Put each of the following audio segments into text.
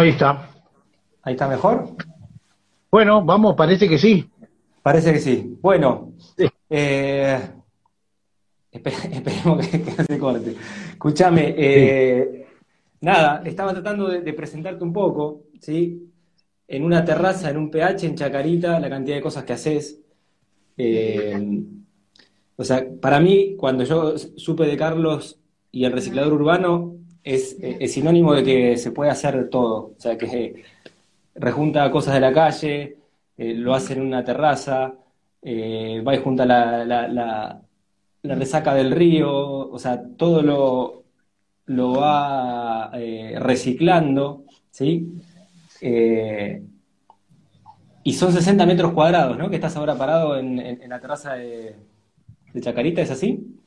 Ahí está. ¿Ahí está mejor? Bueno, vamos, parece que sí. Parece que sí. Bueno, eh, esperemos que, no se corte. Escúchame, eh, nada, estaba tratando de, presentarte un poco, ¿sí? En una terraza, en un PH, en Chacarita, la cantidad de cosas que haces. Eh, o sea, para mí, cuando yo supe de Carlos y el reciclador urbano, es, sinónimo de que se puede hacer todo. O sea, que rejunta cosas de la calle, lo hace en una terraza, va y junta la, la resaca del río, o sea, todo lo, lo va eh, reciclando, ¿sí? Eh, y son 60 metros cuadrados, ¿no? Que estás ahora parado en, la terraza de, Chacarita, ¿es así?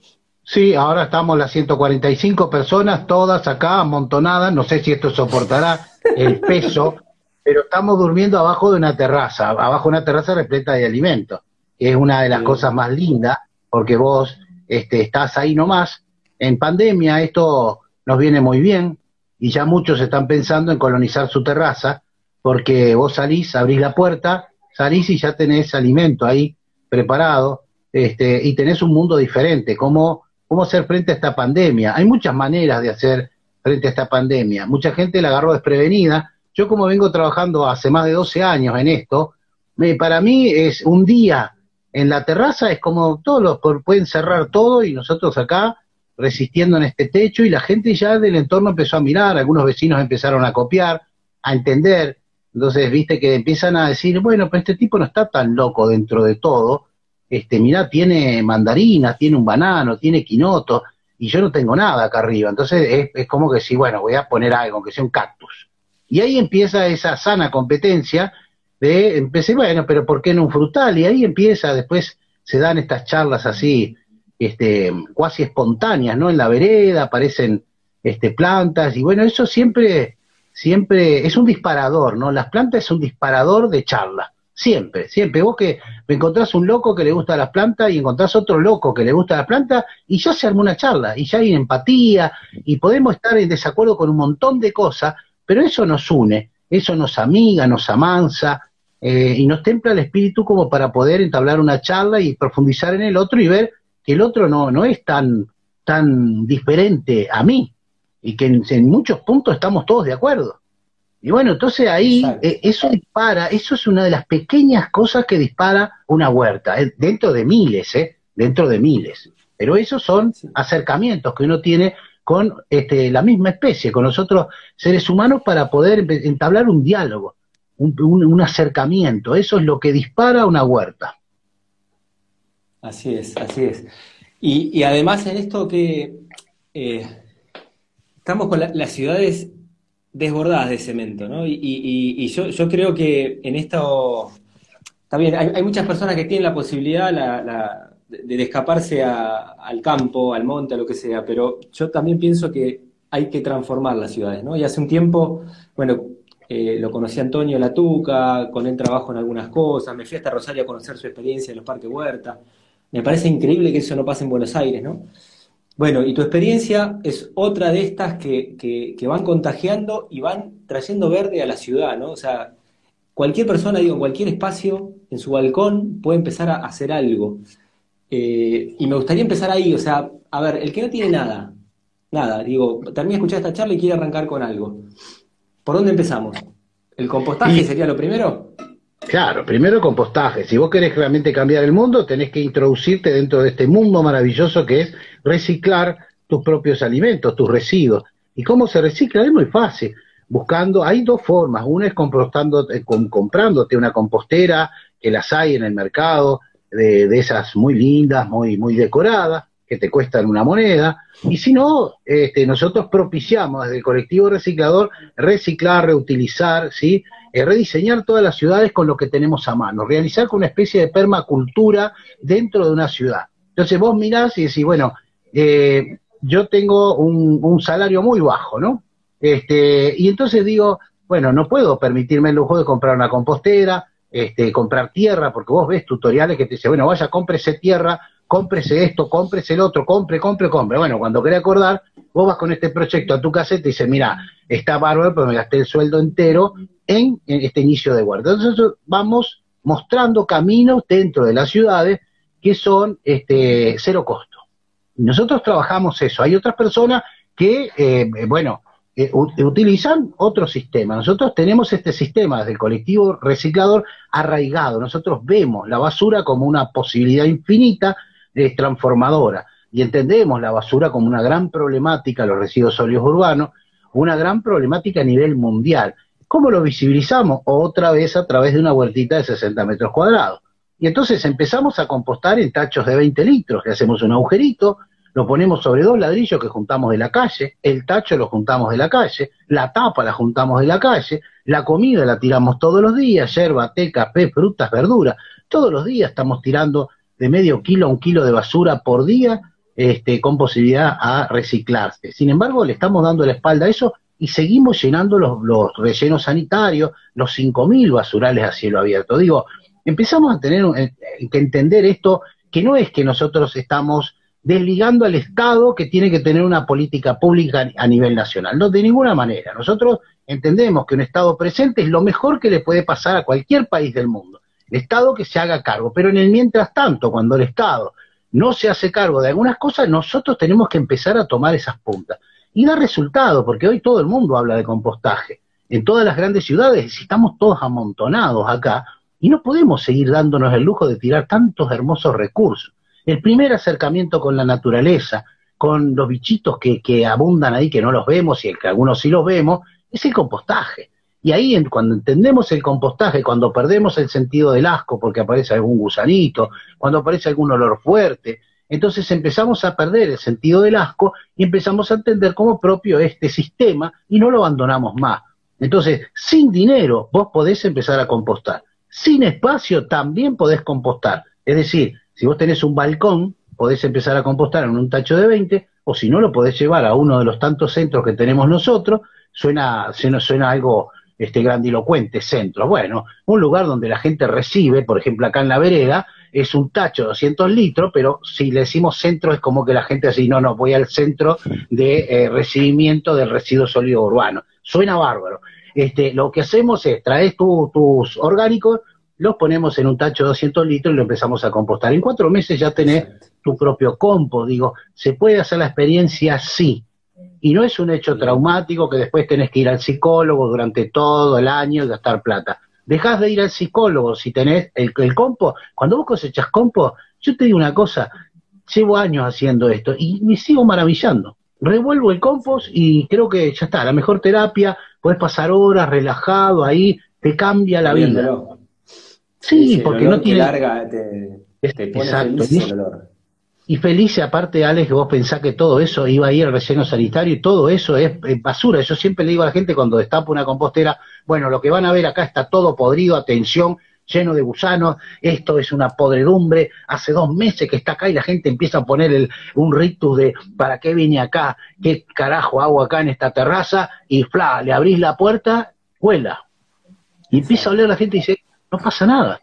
Sí, ahora estamos las 145 personas, todas acá amontonadas, no sé si esto soportará el peso, pero estamos durmiendo abajo de una terraza, abajo de una terraza repleta de alimentos, que es una de las cosas más lindas, porque vos este, estás ahí nomás. En pandemia esto nos viene muy bien y ya muchos están pensando en colonizar su terraza porque vos salís, abrís la puerta, salís y ya tenés alimento ahí preparado este, y tenés un mundo diferente. ¿Cómo, ¿Cómo hacer frente a esta pandemia? Hay muchas maneras de hacer frente a esta pandemia. Mucha gente la agarró desprevenida. Yo como vengo trabajando hace más de 12 años en esto, me, para mí es un día en la terraza es como todos los pueden cerrar todo y nosotros acá resistiendo en este techo y la gente ya del entorno empezó a mirar, algunos vecinos empezaron a copiar, a entender, entonces viste que empiezan a decir, bueno, pero este tipo no está tan loco dentro de todo, este, mirá, tiene mandarina, tiene un banano, tiene quinoto, y yo no tengo nada acá arriba, entonces es, es como que sí, bueno, voy a poner algo, que sea un cactus. Y ahí empieza esa sana competencia empecé, bueno, pero ¿por qué no un frutal? Y ahí empieza, después se dan estas charlas así, este, cuasi espontáneas, ¿no? En la vereda aparecen este, plantas, y bueno, eso siempre, siempre es un disparador, ¿no? Las plantas es un disparador de charla, siempre, siempre. Vos que encontrás un loco que le gusta las plantas y encontrás otro loco que le gusta las plantas, y ya se armó una charla, y ya hay empatía, y podemos estar en desacuerdo con un montón de cosas, pero eso nos une, eso nos amiga, nos amansa, eh, y nos templa el espíritu como para poder entablar una charla y profundizar en el otro y ver que el otro no, no es tan, tan diferente a mí y que en, muchos puntos estamos todos de acuerdo. Y bueno, entonces ahí eh, eso dispara, eso es una de las pequeñas cosas que dispara una huerta, eh, dentro de miles, ¿eh? dentro de miles. Pero esos son acercamientos que uno tiene con este, la misma especie, con los otros seres humanos para poder entablar un diálogo un, acercamiento. Eso es lo que dispara una huerta. Así es, así es. Y, además en esto que eh, estamos con las ciudades desbordadas de cemento, ¿no? Y, yo, creo que en esto, también hay, muchas personas que tienen la posibilidad de, escaparse al campo, al monte, a lo que sea, pero yo también pienso que hay que transformar las ciudades, ¿no? Y hace un tiempo, bueno, eh, lo conocí a Antonio Latuca, con él trabajo en algunas cosas, me fui hasta Rosario a conocer su experiencia en los parques Huerta. Me parece increíble que eso no pase en Buenos Aires, ¿no? Bueno, y tu experiencia es otra de estas que, que, van contagiando y van trayendo verde a la ciudad, ¿no? O sea, cualquier persona, digo, en cualquier espacio, en su balcón, puede empezar a hacer algo. Eh, y me gustaría empezar ahí, o sea, a ver, el que no tiene nada, nada, digo, termina de escuchar esta charla y quiere arrancar con algo. ¿Por dónde empezamos? ¿El compostaje sería lo primero? Claro, primero compostaje. Si vos querés realmente cambiar el mundo, tenés que introducirte dentro de este mundo maravilloso que es reciclar tus propios alimentos, tus residuos. ¿Y cómo se recicla? Es muy fácil. Buscando, hay dos formas. Una es comprostando, eh, comprándote una compostera, que las hay en el mercado, de, de esas muy lindas, muy, muy decoradas que te cuestan una moneda, y si no, este, nosotros propiciamos desde el colectivo reciclador reciclar, reutilizar, ¿sí? Eh, rediseñar todas las ciudades con lo que tenemos a mano, realizar con una especie de permacultura dentro de una ciudad. Entonces vos mirás y decís, bueno, eh, yo tengo un, salario muy bajo, ¿no? Este, y entonces digo, bueno, no puedo permitirme el lujo de comprar una compostera, este, comprar tierra, porque vos ves tutoriales que te dicen, bueno, vaya, cómprese tierra cómprese esto, cómprese el otro, compre, compre, compre. Bueno, cuando querés acordar, vos vas con este proyecto a tu casa y te dice, mira, está bárbaro, pero me gasté el sueldo entero en, este inicio de guardia. Entonces vamos mostrando caminos dentro de las ciudades que son este, cero costo. Nosotros trabajamos eso. Hay otras personas que, eh, bueno, eh, utilizan otro sistema. Nosotros tenemos este sistema del colectivo reciclador arraigado. Nosotros vemos la basura como una posibilidad infinita de transformadora y entendemos la basura como una gran problemática, los residuos sólidos urbanos, una gran problemática a nivel mundial. ¿Cómo lo visibilizamos? Otra vez a través de una huertita de 60 metros cuadrados. Y entonces empezamos a compostar en tachos de 20 litros, le hacemos un agujerito, lo ponemos sobre dos ladrillos que juntamos de la calle, el tacho lo juntamos de la calle, la tapa la juntamos de la calle, la comida la tiramos todos los días, yerba, té, café, frutas, verduras, todos los días estamos tirando de medio kilo a un kilo de basura por día este, con posibilidad a reciclarse. Sin embargo, le estamos dando la espalda a eso y seguimos llenando los, rellenos sanitarios, los 5.000 basurales a cielo abierto. Digo, empezamos a tener eh, que entender esto, que no es que nosotros estamos desligando al Estado que tiene que tener una política pública a nivel nacional. No, de ninguna manera. Nosotros entendemos que un Estado presente es lo mejor que le puede pasar a cualquier país del mundo. El Estado que se haga cargo. Pero en el mientras tanto, cuando el Estado no se hace cargo de algunas cosas, nosotros tenemos que empezar a tomar esas puntas. Y dar resultados, porque hoy todo el mundo habla de compostaje. En todas las grandes ciudades estamos todos amontonados acá y no podemos seguir dándonos el lujo de tirar tantos hermosos recursos. El primer acercamiento con la naturaleza, con los bichitos que, abundan ahí, que no los vemos y el que algunos sí los vemos, es el compostaje. Y ahí cuando entendemos el compostaje, cuando perdemos el sentido del asco porque aparece algún gusanito, cuando aparece algún olor fuerte, entonces empezamos a perder el sentido del asco y empezamos a entender como propio este sistema y no lo abandonamos más. Entonces, sin dinero vos podés empezar a compostar. Sin espacio también podés compostar. Es decir, si vos tenés un balcón, podés empezar a compostar en un tacho de 20, o si no, lo podés llevar a uno de los tantos centros que tenemos nosotros. Suena, suena algo este grandilocuente, centro. Bueno, un lugar donde la gente recibe, por ejemplo, acá en la vereda, es un tacho de 200 litros, pero si le decimos centro es como que la gente así, no, no, voy al centro de eh, recibimiento del residuo sólido urbano. Suena bárbaro. Este, lo que hacemos es, traes tus orgánicos, los ponemos en un tacho de 200 litros y lo empezamos a compostar. En cuatro meses ya tenés tu propio compost. Digo, ¿se puede hacer la experiencia? Sí. Y no es un hecho traumático que después tenés que ir al psicólogo durante todo el año y gastar plata. Dejás de ir al psicólogo si tenés el, el compost. Cuando vos cosechas compost, yo te digo una cosa, llevo años haciendo esto y me sigo maravillando. Revuelvo el compost y creo que ya está, la mejor terapia, puedes pasar horas relajado ahí, te cambia la vida. Sí, porque no tiene. Larga, te, Exacto. El olor. Y feliz, aparte, Alex, que vos pensás que todo eso iba a ir al relleno sanitario y todo eso es, basura. Yo siempre le digo a la gente cuando destapo una compostera, bueno, lo que van a ver acá está todo podrido, atención, lleno de gusanos, esto es una podredumbre, hace dos meses que está acá y la gente empieza a poner el, un rictus de ¿para qué vine acá? ¿Qué carajo hago acá en esta terraza? Y fla, le abrís la puerta, huela. Y empieza a oler la gente y dice, no pasa nada.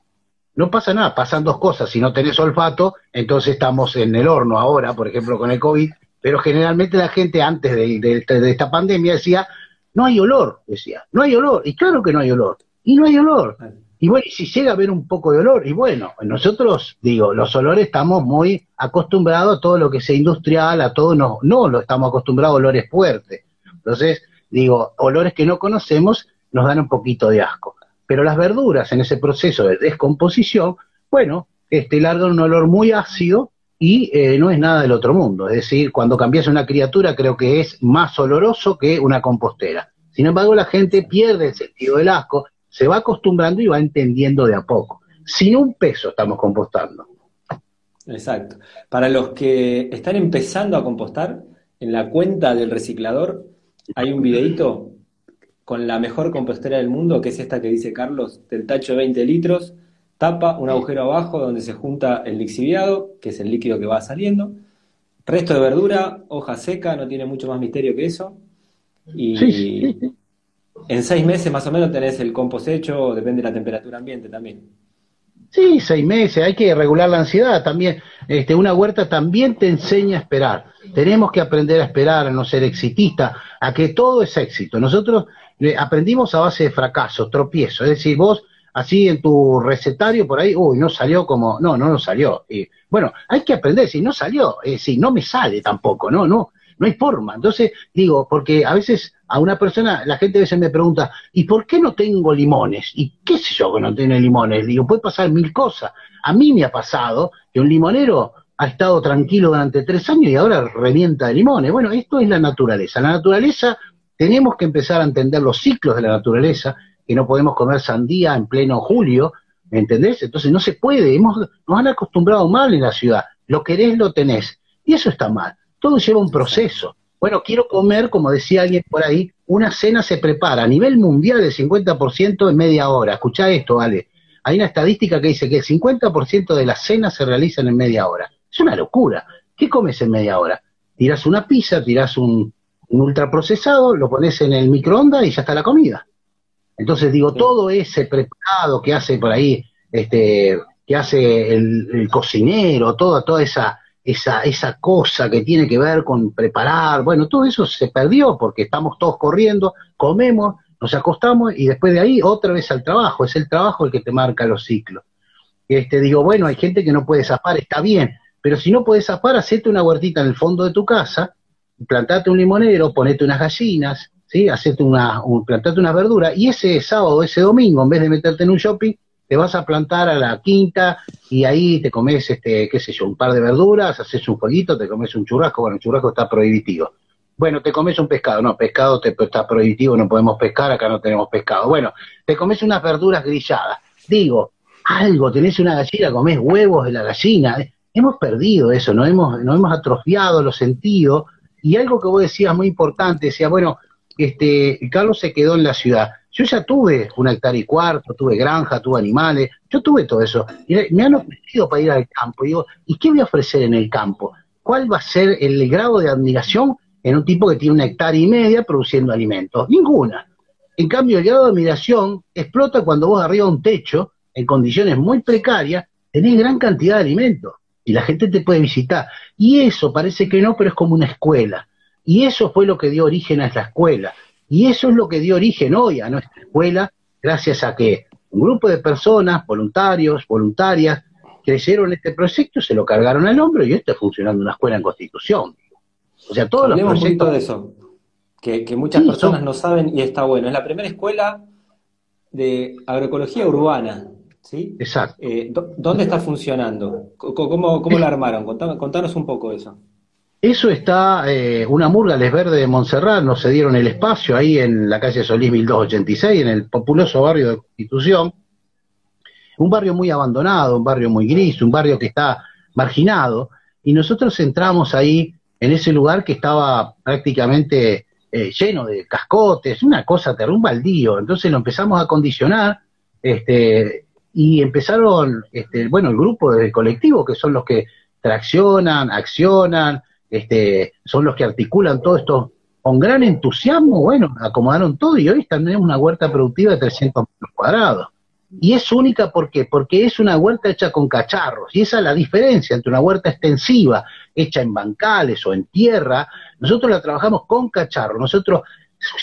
No pasa nada, pasan dos cosas. Si no tenés olfato, entonces estamos en el horno ahora, por ejemplo, con el COVID. Pero generalmente la gente antes de, esta pandemia decía, no hay olor, decía, no hay olor. Y claro que no hay olor. Y no hay olor. Y bueno, si llega a haber un poco de olor, y bueno, nosotros, digo, los olores estamos muy acostumbrados a todo lo que sea industrial, a todo, no, no lo estamos acostumbrados a olores fuertes. Entonces, digo, olores que no conocemos nos dan un poquito de asco. Pero las verduras en ese proceso de descomposición, bueno, este, largan un olor muy ácido y eh, no es nada del otro mundo. Es decir, cuando cambias una criatura creo que es más oloroso que una compostera. Sin embargo, la gente pierde el sentido del asco, se va acostumbrando y va entendiendo de a poco. Sin un peso estamos compostando. Exacto. Para los que están empezando a compostar, en la cuenta del reciclador hay un videito con la mejor compostera del mundo, que es esta que dice Carlos, del tacho de 20 litros, tapa un agujero abajo donde se junta el lixiviado, que es el líquido que va saliendo, resto de verdura, hoja seca, no tiene mucho más misterio que eso, y en seis meses más o menos tenés el compost hecho, depende de la temperatura ambiente también. Sí, seis meses, hay que regular la ansiedad también. Este, una huerta también te enseña a esperar. Tenemos que aprender a esperar, a no ser exitista, a que todo es éxito. Nosotros aprendimos a base de fracasos, tropiezos. Es decir, vos así en tu recetario por ahí, uy, no salió como, no, no, no salió. Y, bueno, hay que aprender, si no salió, eh, si no me sale tampoco, no, no, no hay forma. Entonces, digo, porque a veces a una persona, la gente a veces me pregunta, ¿y por qué no tengo limones? ¿Y qué sé yo que no tiene limones? Digo, puede pasar mil cosas. A mí me ha pasado que un limonero ha estado tranquilo durante tres años y ahora revienta de limones. Bueno, esto es la naturaleza. La naturaleza, tenemos que empezar a entender los ciclos de la naturaleza, que no podemos comer sandía en pleno julio, ¿me entendés? Entonces no se puede, hemos, nos han acostumbrado mal en la ciudad. Lo querés, lo tenés. Y eso está mal. Todo lleva un proceso. Bueno, quiero comer, como decía alguien por ahí, una cena se prepara a nivel mundial del 50% en media hora. Escucha esto, vale. Hay una estadística que dice que el 50% de las cenas se realizan en media hora. Es una locura. ¿Qué comes en media hora? Tiras una pizza, tiras un, un ultraprocesado, lo pones en el microondas y ya está la comida. Entonces digo, todo ese preparado que hace por ahí, este, que hace el, el cocinero, toda, toda esa esa, esa cosa que tiene que ver con preparar, bueno, todo eso se perdió porque estamos todos corriendo, comemos, nos acostamos y después de ahí otra vez al trabajo, es el trabajo el que te marca los ciclos. Este, digo, bueno, hay gente que no puede zafar, está bien, pero si no puedes zafar, hacete una huertita en el fondo de tu casa, plantate un limonero, ponete unas gallinas, ¿sí? Hacete una, un, plantate una verdura, y ese sábado, ese domingo, en vez de meterte en un shopping, te vas a plantar a la quinta y ahí te comes, este, qué sé yo, un par de verduras, haces un jueguito, te comes un churrasco, bueno, el churrasco está prohibitivo. Bueno, te comes un pescado, no, pescado te, está prohibitivo, no podemos pescar, acá no tenemos pescado. Bueno, te comes unas verduras grilladas. Digo, algo, tenés una gallina, comés huevos de la gallina. Hemos perdido eso, no hemos, no hemos atrofiado los sentidos. Y algo que vos decías muy importante, decía, bueno, este, Carlos se quedó en la ciudad. Yo ya tuve un hectárea y cuarto, tuve granja, tuve animales, yo tuve todo eso. Y me han ofrecido para ir al campo. Y digo, ¿y qué voy a ofrecer en el campo? ¿Cuál va a ser el grado de admiración en un tipo que tiene una hectárea y media produciendo alimentos? Ninguna. En cambio, el grado de admiración explota cuando vos arriba un techo, en condiciones muy precarias, tenés gran cantidad de alimentos y la gente te puede visitar. Y eso parece que no, pero es como una escuela. Y eso fue lo que dio origen a esta escuela. Y eso es lo que dio origen hoy a nuestra escuela, gracias a que un grupo de personas, voluntarios, voluntarias, creyeron este proyecto, se lo cargaron al hombro y esto está funcionando una escuela en Constitución. O sea, todos los proyectos... de eso, que, muchas personas no saben y está bueno. Es la primera escuela de agroecología urbana, ¿sí? Exacto. Eh, ¿Dónde está funcionando? ¿Cómo, cómo la armaron? contanos un poco eso. Eso está, eh, una murga les verde de Montserrat, nos cedieron el espacio ahí en la calle Solís 1286, en el populoso barrio de Constitución. Un barrio muy abandonado, un barrio muy gris, un barrio que está marginado. Y nosotros entramos ahí, en ese lugar que estaba prácticamente eh, lleno de cascotes, una cosa un baldío. Entonces lo empezamos a condicionar, este, y empezaron, este, bueno, el grupo de colectivo, que son los que traccionan, accionan, este, son los que articulan todo esto con gran entusiasmo, bueno, acomodaron todo y hoy tenemos una huerta productiva de 300 metros cuadrados. Y es única ¿por qué? porque es una huerta hecha con cacharros. Y esa es la diferencia entre una huerta extensiva, hecha en bancales o en tierra. Nosotros la trabajamos con cacharros. Nosotros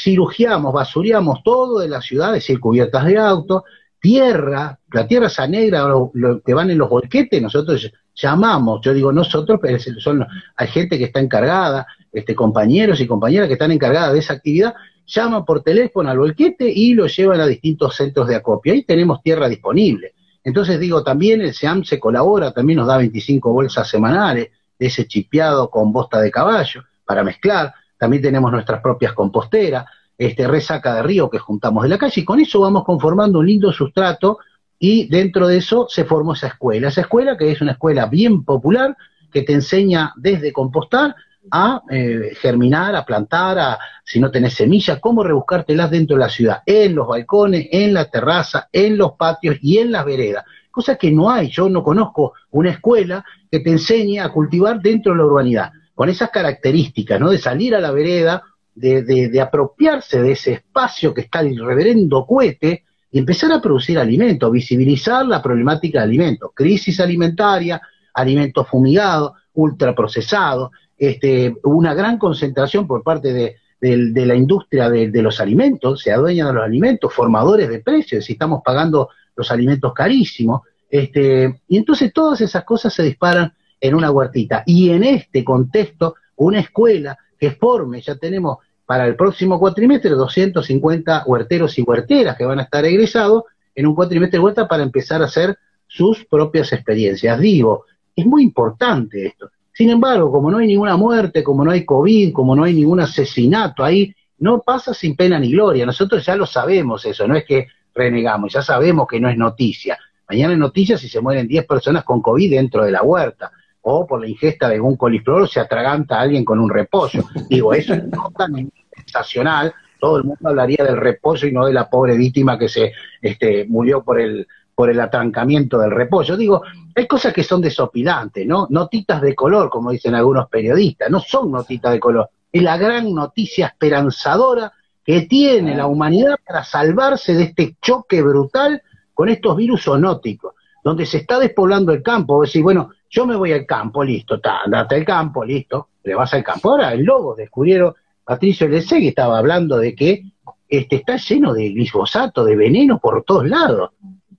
cirugiamos, basureamos todo de la ciudad, es decir, cubiertas de auto, tierra, la tierra esa negra lo, que van en los volquetes, nosotros llamamos, yo digo nosotros, pero son, hay gente que está encargada, este, compañeros y compañeras que están encargadas de esa actividad, llaman por teléfono al volquete y lo llevan a distintos centros de acopio. Ahí tenemos tierra disponible. Entonces digo, también el SEAM se colabora, también nos da 25 bolsas semanales de ese chipeado con bosta de caballo para mezclar. También tenemos nuestras propias composteras, este resaca de río que juntamos de la calle y con eso vamos conformando un lindo sustrato y dentro de eso se formó esa escuela. Esa escuela que es una escuela bien popular, que te enseña desde compostar a eh, germinar, a plantar, a, si no tenés semillas, cómo rebuscártelas dentro de la ciudad, en los balcones, en la terraza, en los patios y en las veredas. Cosa que no hay, yo no conozco una escuela que te enseñe a cultivar dentro de la urbanidad, con esas características, ¿no? De salir a la vereda, de, de, de apropiarse de ese espacio que está el reverendo cohete, y empezar a producir alimentos, visibilizar la problemática de alimentos, crisis alimentaria, alimentos fumigados, ultraprocesados, este, una gran concentración por parte de, la industria de, los alimentos, se adueñan de los alimentos, formadores de precios, si estamos pagando los alimentos carísimos, este, y entonces todas esas cosas se disparan en una huertita. Y en este contexto, una escuela que forme, ya tenemos para el próximo cuatrimestre 250 huerteros y huerteras que van a estar egresados en un cuatrimestre de huerta para empezar a hacer sus propias experiencias. Digo, es muy importante esto. Sin embargo, como no hay ninguna muerte, como no hay COVID, como no hay ningún asesinato ahí, no pasa sin pena ni gloria. Nosotros ya lo sabemos eso, no es que renegamos, ya sabemos que no es noticia. Mañana es noticia si se mueren 10 personas con COVID dentro de la huerta o por la ingesta de algún coliflor se atraganta a alguien con un repollo. Digo, eso es tan sensacional, todo el mundo hablaría del repollo y no de la pobre víctima que se este, murió por el, por el atrancamiento del repollo. Digo, hay cosas que son desopilantes, ¿no? Notitas de color, como dicen algunos periodistas, no son notitas de color, es la gran noticia esperanzadora que tiene la humanidad para salvarse de este choque brutal con estos virus zoonóticos, donde se está despoblando el campo. Decir, bueno, yo me voy al campo, listo, andate al campo, listo, le vas al campo. Ahora el lobo descubrieron, Patricio que estaba hablando de que este, está lleno de glifosato, de veneno por todos lados.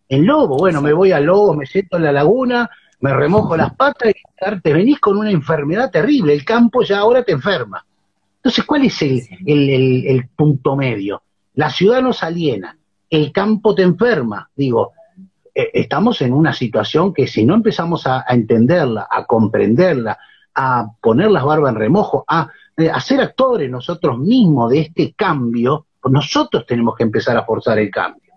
El lobo, bueno, me voy al lobo, me siento en la laguna, me remojo las patas y te venís con una enfermedad terrible. El campo ya ahora te enferma. Entonces, ¿cuál es el, el punto medio? La ciudad nos aliena, el campo te enferma. Digo, eh, estamos en una situación que si no empezamos a, entenderla, a comprenderla, a poner las barbas en remojo, a, eh, ser actores nosotros mismos de este cambio, nosotros tenemos que empezar a forzar el cambio.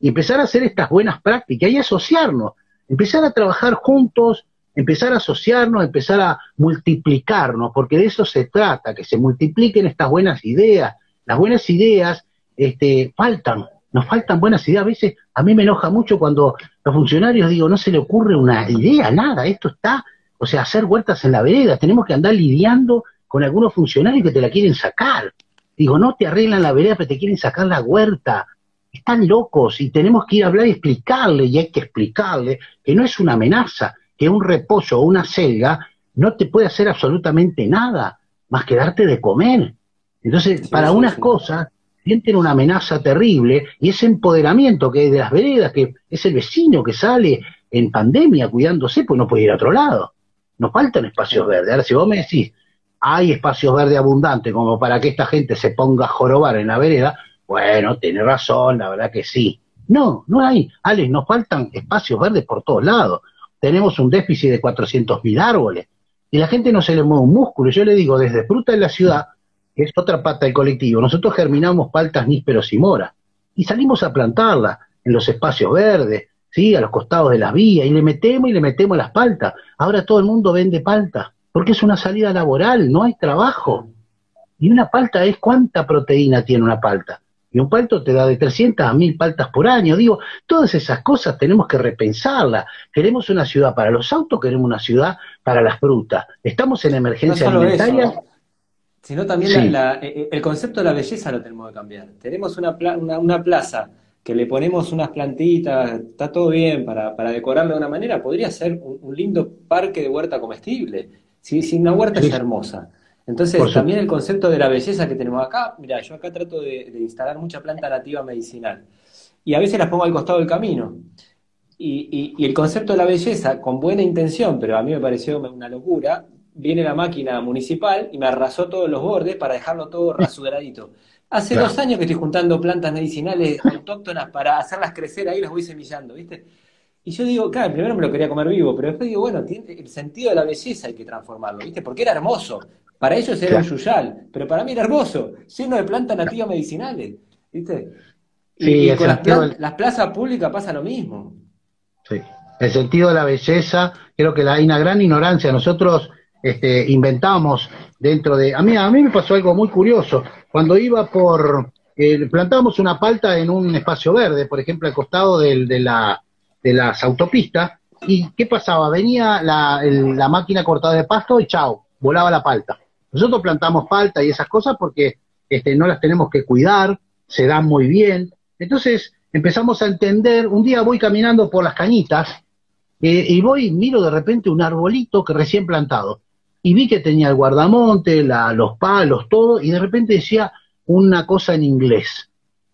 Y empezar a hacer estas buenas prácticas y asociarnos, empezar a trabajar juntos, empezar a asociarnos, empezar a multiplicarnos, porque de eso se trata, que se multipliquen estas buenas ideas. Las buenas ideas este, faltan, nos faltan buenas ideas. A veces a mí me enoja mucho cuando los funcionarios digo, no se le ocurre una idea, nada, esto está, o sea, hacer huertas en la vereda, tenemos que andar lidiando con algunos funcionarios que te la quieren sacar. Digo, no te arreglan la vereda, pero te quieren sacar la huerta. Están locos y tenemos que ir a hablar y explicarle, y hay que explicarle que no es una amenaza, que un reposo o una selga no te puede hacer absolutamente nada más que darte de comer. Entonces, para unas cosas sienten una amenaza terrible y ese empoderamiento que hay de las veredas, que es el vecino que sale en pandemia cuidándose, pues no puede ir a otro lado. Nos faltan espacios verdes. Ahora, si vos me decís, hay espacios verdes abundantes como para que esta gente se ponga a jorobar en la vereda, bueno, tiene razón, la verdad que sí. No, no hay. Alex, nos faltan espacios verdes por todos lados. Tenemos un déficit de 400.000 árboles y la gente no se le mueve un músculo. Yo le digo, desde fruta en la ciudad, que es otra pata del colectivo, nosotros germinamos paltas, nísperos y mora, y salimos a plantarla en los espacios verdes, ¿sí? a los costados de las vías, y le metemos y le metemos las paltas. Ahora todo el mundo vende palta, porque es una salida laboral, no hay trabajo. Y una palta es cuánta proteína tiene una palta. Y un palto te da de 300 a 1000 paltas por año. Digo, todas esas cosas tenemos que repensarlas. Queremos una ciudad para los autos, queremos una ciudad para las frutas. Estamos en emergencia alimentaria sino también eh, eh, el concepto de la belleza lo tenemos que cambiar. Tenemos una, una, plaza que le ponemos unas plantitas, está todo bien para, para decorarlo de una manera, podría ser un, lindo parque de huerta comestible. Si, si una huerta es hermosa. Entonces, también el concepto de la belleza que tenemos acá, mira, yo acá trato de, instalar mucha planta nativa medicinal. Y a veces las pongo al costado del camino. Y, y, el concepto de la belleza, con buena intención, pero a mí me pareció una locura, viene la máquina municipal y me arrasó todos los bordes para dejarlo todo rasuradito. Hace dos años que estoy juntando plantas medicinales autóctonas para hacerlas crecer ahí, las voy semillando, ¿viste? Y yo digo, claro, primero me lo quería comer vivo, pero después digo, bueno, tiene, el sentido de la belleza hay que transformarlo, ¿viste? Porque era hermoso. Para ellos era un yuyal, pero para mí era hermoso, lleno de plantas nativas medicinales, ¿viste? Y, con las, las plazas públicas pasa lo mismo. Sí, el sentido de la belleza, creo que hay una gran ignorancia. Nosotros este, inventamos dentro de... A mí, a mí me pasó algo muy curioso. Cuando iba por... Eh, plantábamos una palta en un espacio verde, por ejemplo, al costado de, la, de las autopistas, y ¿qué pasaba? Venía la, máquina cortada de pasto y chao, volaba la palta. Nosotros plantamos palta y esas cosas porque este, no las tenemos que cuidar, se dan muy bien. Entonces, empezamos a entender, un día voy caminando por las cañitas eh, y voy, miro de repente un arbolito que recién plantado y vi que tenía el guardamonte, la, los palos, todo, y de repente decía una cosa en inglés,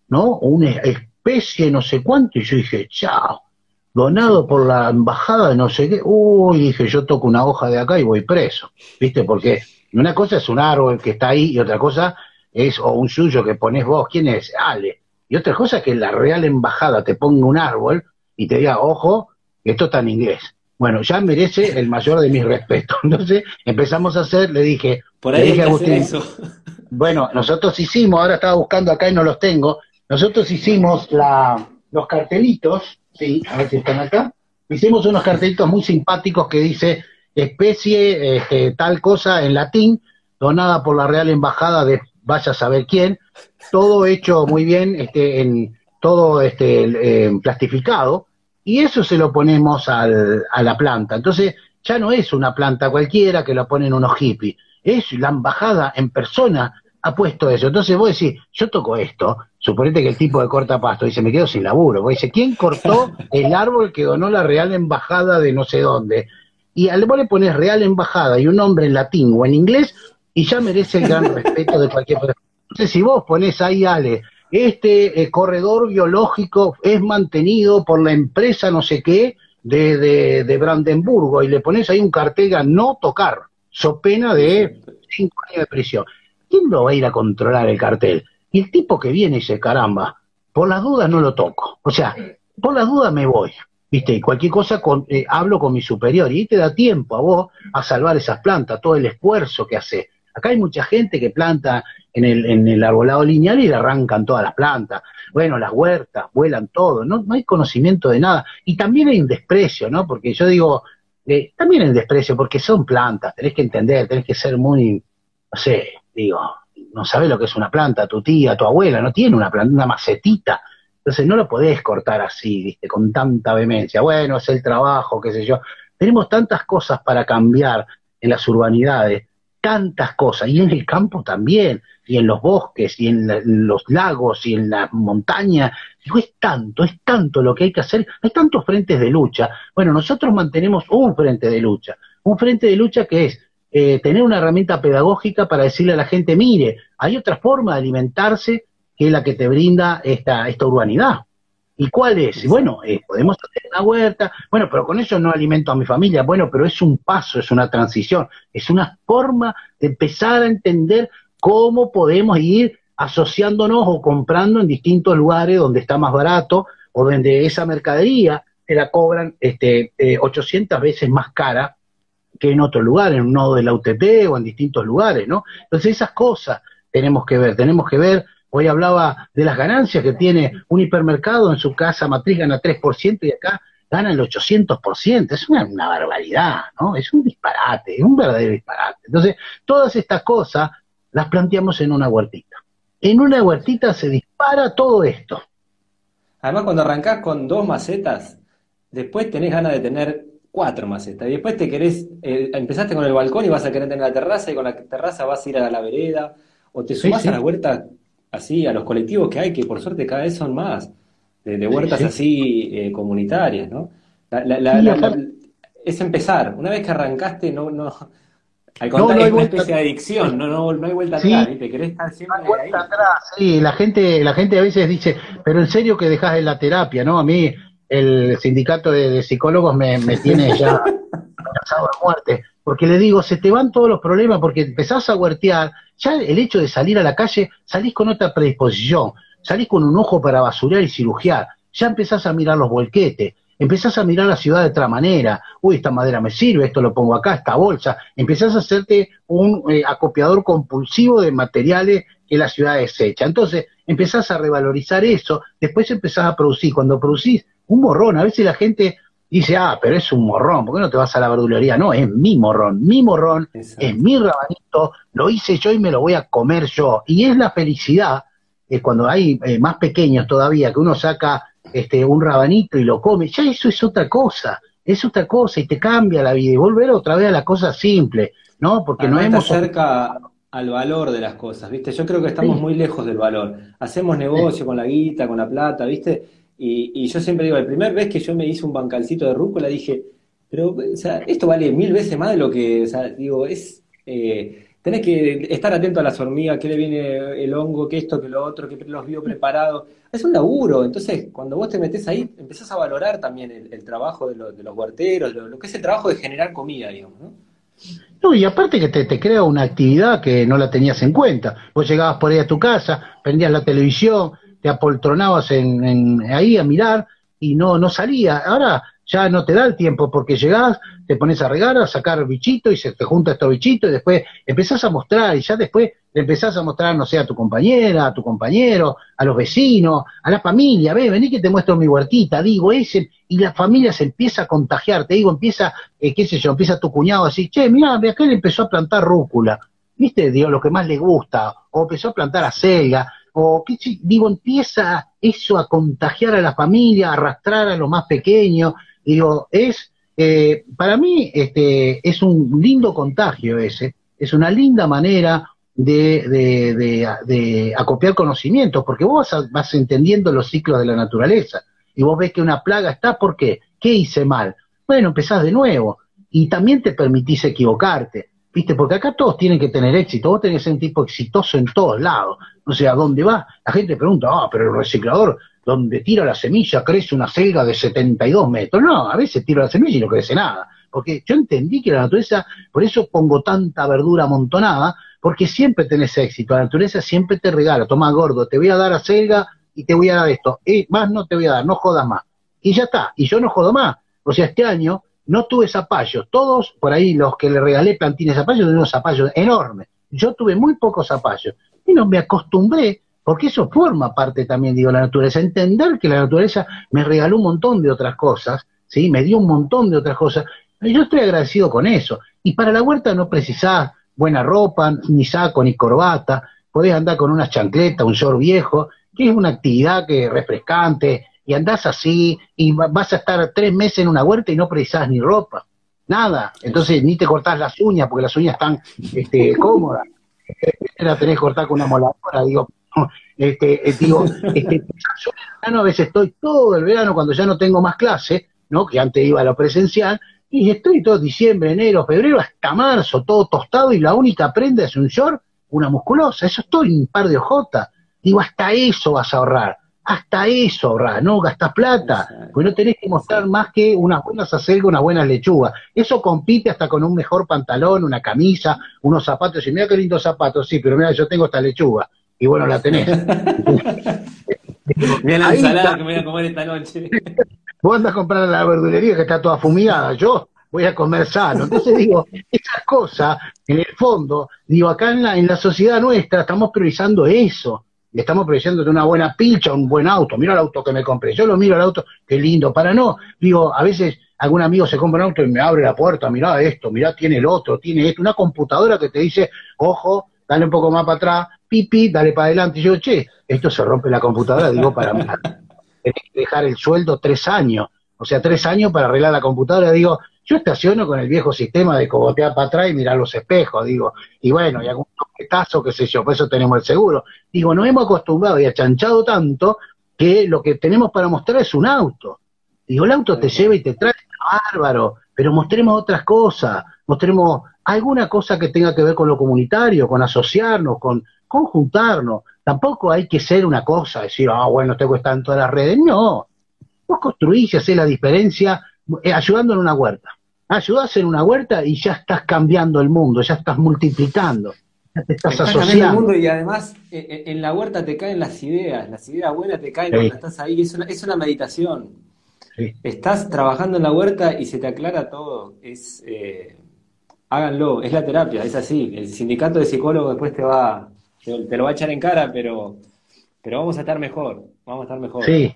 ¿no? Una especie, no sé cuánto, y yo dije, chao, donado por la embajada de no sé qué, uy, dije, yo toco una hoja de acá y voy preso, ¿viste? Porque una cosa es un árbol que está ahí y otra cosa es, o un suyo que pones vos, ¿quién es? Ale. Y otra cosa es que la Real Embajada te ponga un árbol y te diga, ojo, esto está en inglés. Bueno, ya merece el mayor de mis respetos. Entonces empezamos a hacer, le dije, por ahí le dije a Agustín, bueno, nosotros hicimos, ahora estaba buscando acá y no los tengo, nosotros hicimos la, los cartelitos, sí, a ver si están acá, hicimos unos cartelitos muy simpáticos que dice especie este, tal cosa en latín, donada por la Real Embajada de vaya a saber quién, todo hecho muy bien, este, en, todo este, eh, plastificado, y eso se lo ponemos al, a la planta. Entonces, ya no es una planta cualquiera que la ponen unos hippies, es la embajada en persona ha puesto eso. Entonces vos decís, yo toco esto, suponete que el tipo de corta pasto dice, me quedo sin laburo. Vos dice, ¿quién cortó el árbol que donó la Real Embajada de no sé dónde? Y al vos le pones Real Embajada y un nombre en latín o en inglés, y ya merece el gran respeto de cualquier persona. Entonces, si vos pones ahí, Ale, este eh, corredor biológico es mantenido por la empresa no sé qué de, de, de Brandenburgo y le pones ahí un cartel a no tocar, so pena de cinco años de prisión. ¿Quién lo va a ir a controlar el cartel? Y el tipo que viene dice, caramba, por las dudas no lo toco. O sea, por las dudas me voy. ¿Viste? Y cualquier cosa con, eh, hablo con mi superior y te da tiempo a vos a salvar esas plantas, todo el esfuerzo que hace. Acá hay mucha gente que planta en el, en el arbolado lineal y le arrancan todas las plantas. Bueno, las huertas, vuelan todo, no, no hay conocimiento de nada. Y también hay un desprecio, ¿no? Porque yo digo, eh, también hay un desprecio, porque son plantas, tenés que entender, tenés que ser muy, no sé, digo, no sabes lo que es una planta, tu tía, tu abuela, no tiene una planta, una macetita. Entonces no lo podés cortar así, ¿viste? Con tanta vehemencia. Bueno, es el trabajo, qué sé yo. Tenemos tantas cosas para cambiar en las urbanidades tantas cosas, y en el campo también, y en los bosques, y en, los lagos, y en las montañas. Digo, es tanto, es tanto lo que hay que hacer, hay tantos frentes de lucha. Bueno, nosotros mantenemos un frente de lucha, un frente de lucha que es eh, tener una herramienta pedagógica para decirle a la gente, mire, hay otra forma de alimentarse que la que te brinda esta, esta urbanidad. ¿Y cuál es? Bueno, eh, podemos hacer una huerta, bueno, pero con eso no alimento a mi familia, bueno, pero es un paso, es una transición, es una forma de empezar a entender cómo podemos ir asociándonos o comprando en distintos lugares donde está más barato o donde esa mercadería te la cobran este, 800 eh, veces más cara que en otro lugar, en un nodo de la UTP o en distintos lugares, ¿no? Entonces esas cosas tenemos que ver, tenemos que ver Hoy hablaba de las ganancias que tiene un hipermercado en su casa matriz, gana 3% y acá gana el 800%. Es una, una, barbaridad, ¿no? Es un disparate, es un verdadero disparate. Entonces, todas estas cosas las planteamos en una huertita. En una huertita se dispara todo esto. Además, cuando arrancás con dos macetas, después tenés ganas de tener cuatro macetas. Y después te querés, eh, empezaste con el balcón y vas a querer tener la terraza, y con la terraza vas a ir a la vereda, o te sumás a la huerta así a los colectivos que hay, que por suerte cada vez son más, de, huertas así eh, comunitarias, ¿no? es empezar. Una vez que arrancaste, no, no, al contrario, es una especie de adicción, no, no, no hay vuelta atrás, ¿viste? Querés estar siempre no hay vuelta ahí. atrás, sí, la gente, la gente a veces dice, pero en serio que dejas de la terapia, ¿no? A mí el sindicato de, psicólogos me, me tiene ya amenazado de muerte porque le digo, se te van todos los problemas porque empezás a huertear, ya el hecho de salir a la calle, salís con otra predisposición, salís con un ojo para basurear y cirugiar, ya empezás a mirar los volquetes, empezás a mirar la ciudad de otra manera, uy, esta madera me sirve, esto lo pongo acá, esta bolsa, empezás a hacerte un eh, acopiador compulsivo de materiales que la ciudad desecha. Entonces, empezás a revalorizar eso, después empezás a producir, cuando producís un morrón, a veces la gente dice, ah, pero es un morrón, ¿por qué no te vas a la verdulería? No, es mi morrón, mi morrón, es mi rabanito, lo hice yo y me lo voy a comer yo. Y es la felicidad, es cuando hay eh, más pequeños todavía, que uno saca este un rabanito y lo come, ya eso es otra cosa, es otra cosa y te cambia la vida y volver otra vez a la cosa simple, ¿no? Porque no hemos... cerca al valor de las cosas, ¿viste? Yo creo que estamos muy lejos del valor. Hacemos negocio con la guita, con la plata, ¿viste? Y, yo siempre digo, la primera vez que yo me hice un bancalcito de rúcula, dije, pero, o sea, esto vale mil veces más de lo que, o sea, digo, es, eh, tenés que estar atento a las hormigas, qué le viene el hongo, qué esto, qué lo otro, qué los vio preparados. Es un laburo, entonces cuando vos te metes ahí, empezás a valorar también el, trabajo de, los huerteros, lo, que es el trabajo de generar comida, digamos, ¿no? No, y aparte que te, crea una actividad que no la tenías en cuenta. Vos llegabas por ahí a tu casa, prendías la televisión, te apoltronabas en, ahí a mirar y no, no salía. Ahora ya no te da el tiempo porque llegás, te pones a regar, a sacar bichitos y se te junta estos bichitos y después empezás a mostrar y ya después le empezás a mostrar, no sé, a tu compañera, a tu compañero, a los vecinos, a la familia, ve, vení que te muestro mi huertita, digo, ese, y la familia se empieza a contagiar, te digo, empieza, eh, qué sé yo, empieza tu cuñado así, che, mira, aquel empezó a plantar rúcula, viste, digo, lo que más le gusta, o empezó a plantar acelga, o qué digo, empieza eso a contagiar a la familia, a arrastrar a lo más pequeño, Digo, es, eh, para mí, este, es un lindo contagio ese, es una linda manera de, de, de, acopiar conocimientos, porque vos vas, entendiendo los ciclos de la naturaleza, y vos ves que una plaga está, ¿por qué? ¿Qué hice mal? Bueno, empezás de nuevo, y también te permitís equivocarte, ¿viste? Porque acá todos tienen que tener éxito, vos tenés que ser un tipo exitoso en todos lados, o sea, ¿dónde vas? La gente pregunta, ah, pero el reciclador donde tira la semilla crece una selga de 72 metros. No, a veces tiro la semilla y no crece nada. Porque yo entendí que la naturaleza, por eso pongo tanta verdura amontonada, porque siempre tenés éxito. La naturaleza siempre te regala. Toma gordo, te voy a dar a selga y te voy a dar esto. Y más no te voy a dar, no jodas más. Y ya está. Y yo no jodo más. O sea, este año no tuve zapallos. Todos, por ahí, los que le regalé plantines zapallos, tuvieron zapallos enormes. Yo tuve muy pocos zapallos. Y no me acostumbré porque eso forma parte también, digo, la naturaleza. Entender que la naturaleza me regaló un montón de otras cosas, ¿sí? Me dio un montón de otras cosas. Yo estoy agradecido con eso. Y para la huerta no precisás buena ropa, ni saco, ni corbata. Podés andar con una chancleta, un short viejo, que es una actividad que es refrescante, y andás así, y vas a estar tres meses en una huerta y no precisás ni ropa. Nada. Entonces ni te cortás las uñas, porque las uñas están este, cómodas. La tenés cortar con una moladora, digo, este, eh, digo, este, yo en verano a veces estoy todo el verano cuando ya no tengo más clase, ¿no? Que antes iba a lo presencial, y estoy todo diciembre, enero, febrero, hasta marzo, todo tostado, y la única prenda es un short, una musculosa, eso estoy un par de ojotas. Digo, hasta eso vas a ahorrar, hasta eso ahorrar, no gastas plata, pues no tenés que mostrar más que unas buenas acelgas, unas buenas lechugas. Eso compite hasta con un mejor pantalón, una camisa, unos zapatos, y mira qué lindos zapatos, sí, pero mira, yo tengo esta lechuga y bueno, la tenés. Mira la ensalada que me voy a comer esta noche. Vos andas a comprar la verdulería que está toda fumigada, yo voy a comer sano. Entonces digo, esas cosas, en el fondo, digo, acá en la, en la sociedad nuestra estamos priorizando eso. Estamos priorizando de una buena pilcha, un buen auto. Mira el auto que me compré. Yo lo miro al auto, qué lindo. Para no, digo, a veces algún amigo se compra un auto y me abre la puerta, mira esto, mira tiene el otro, tiene esto. Una computadora que te dice, ojo, dale un poco más para atrás, pipi, dale para adelante. Y yo, che, esto se rompe la computadora, digo, para mí. Tenés que dejar el sueldo tres años. O sea, tres años para arreglar la computadora. Digo, yo estaciono con el viejo sistema de cogotear para atrás y mirar los espejos, digo, y bueno, y algún toquetazo, qué sé yo, por eso tenemos el seguro. Digo, nos hemos acostumbrado y achanchado tanto que lo que tenemos para mostrar es un auto. Digo, el auto te lleva y te trae bárbaro, pero mostremos otras cosas, mostremos alguna cosa que tenga que ver con lo comunitario, con asociarnos, con conjuntarnos. Tampoco hay que ser una cosa, decir, ah, bueno, tengo que estar en todas las redes. No, vos construís y hacés la diferencia ayudando en una huerta. Ayudás en una huerta y ya estás cambiando el mundo, ya estás multiplicando, ya te estás, asociando. El mundo y además eh, eh, en la huerta te caen las ideas, las ideas buenas te caen cuando estás ahí, es una, es una meditación. Estás trabajando en la huerta y se te aclara todo. Es, háganlo, es la terapia, es así. El sindicato de psicólogos después te va, te, lo va a echar en cara, pero, pero vamos a estar mejor, vamos a estar mejor. Sí,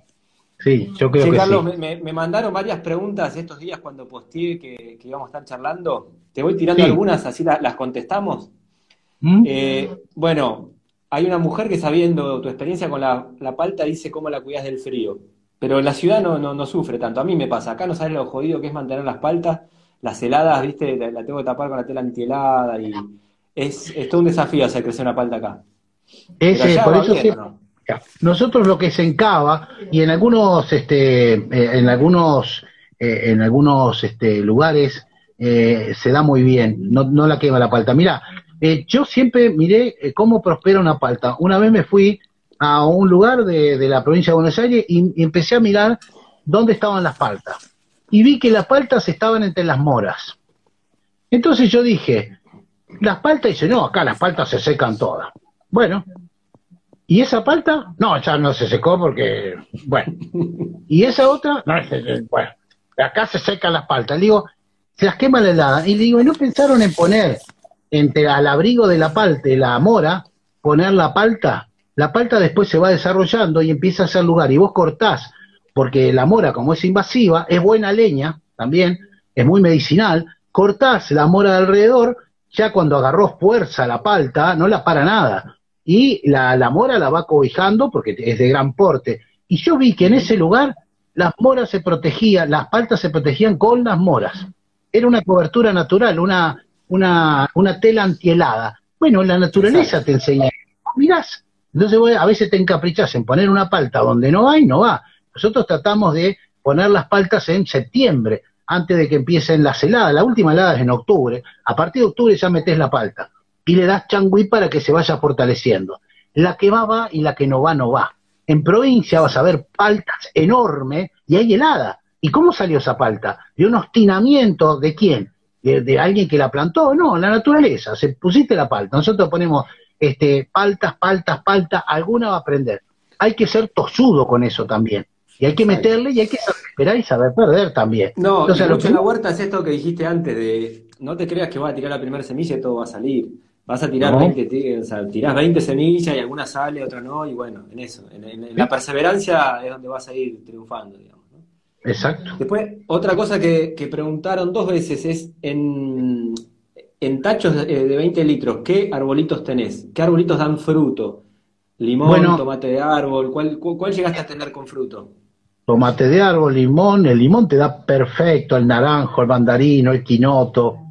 sí, yo creo que Carlos, sí. Me, me, mandaron varias preguntas estos días cuando posteé que, íbamos a estar charlando. Te voy tirando algunas, así las contestamos. ¿Mm? Eh, bueno, hay una mujer que sabiendo tu experiencia con la, la palta dice cómo la cuidas del frío. Pero la ciudad no, no, no, sufre tanto. A mí me pasa. Acá no sabes lo jodido que es mantener las paltas las heladas, viste, la, tengo que tapar con la tela antihelada y es, es todo un desafío hacer crecer una palta acá. Ese, por eso Nosotros lo que se encaba y en algunos, este, eh, en algunos, eh, en algunos este, lugares eh, se da muy bien, no, no la quema la palta. Mira, yo siempre miré cómo prospera una palta. Una vez me fui a un lugar de, la provincia de Buenos Aires y, empecé a mirar dónde estaban las paltas. Y vi que las paltas estaban entre las moras. Entonces yo dije, las paltas, dice, no, acá las paltas se secan todas. Bueno, ¿y esa palta? No, ya no se secó porque, bueno. ¿Y esa otra? No, bueno, acá se secan las paltas. Le digo, se las quema la helada. Y le digo, ¿y no pensaron en poner entre al abrigo de la palta y la mora, poner la palta la palta después se va desarrollando y empieza a hacer lugar. Y vos cortás, porque la mora, como es invasiva, es buena leña también, es muy medicinal. Cortás la mora de alrededor, ya cuando agarró fuerza la palta, no la para nada. Y la, la mora la va cobijando porque es de gran porte. Y yo vi que en ese lugar las moras se protegían, las paltas se protegían con las moras. Era una cobertura natural, una, una, una tela antihelada. Bueno, la naturaleza te enseña. Mirás, entonces a veces te encaprichas en poner una palta donde no hay, no va. Nosotros tratamos de poner las paltas en septiembre, antes de que empiecen las heladas. La última helada es en octubre. A partir de octubre ya metes la palta y le das changüí para que se vaya fortaleciendo. La que va, va y la que no va, no va. En provincia vas a ver paltas enormes y hay helada. ¿Y cómo salió esa palta? ¿De un obstinamiento de quién? ¿De, de alguien que la plantó? No, la naturaleza. Se pusiste la palta. Nosotros ponemos este, paltas, paltas, paltas, alguna va a aprender. Hay que ser tosudo con eso también. Y hay que meterle y hay que saber esperar y saber perder también. No, Entonces, lo que... en la huerta es esto que dijiste antes de no te creas que vas a tirar la primera semilla y todo va a salir. Vas a tirar 20, o sea, tirás 20 semillas y alguna sale, otra no, y bueno, en eso, en, la perseverancia es donde vas a ir triunfando, digamos. Exacto. Después, otra cosa que, que preguntaron dos veces es en, en tachos de, 20 litros, ¿qué arbolitos tenés? ¿Qué arbolitos dan fruto? Limón, tomate de árbol, ¿cuál, ¿cuál llegaste a tener con fruto? Tomate de árbol, limón, el limón te da perfecto, el naranjo, el mandarino, el quinoto.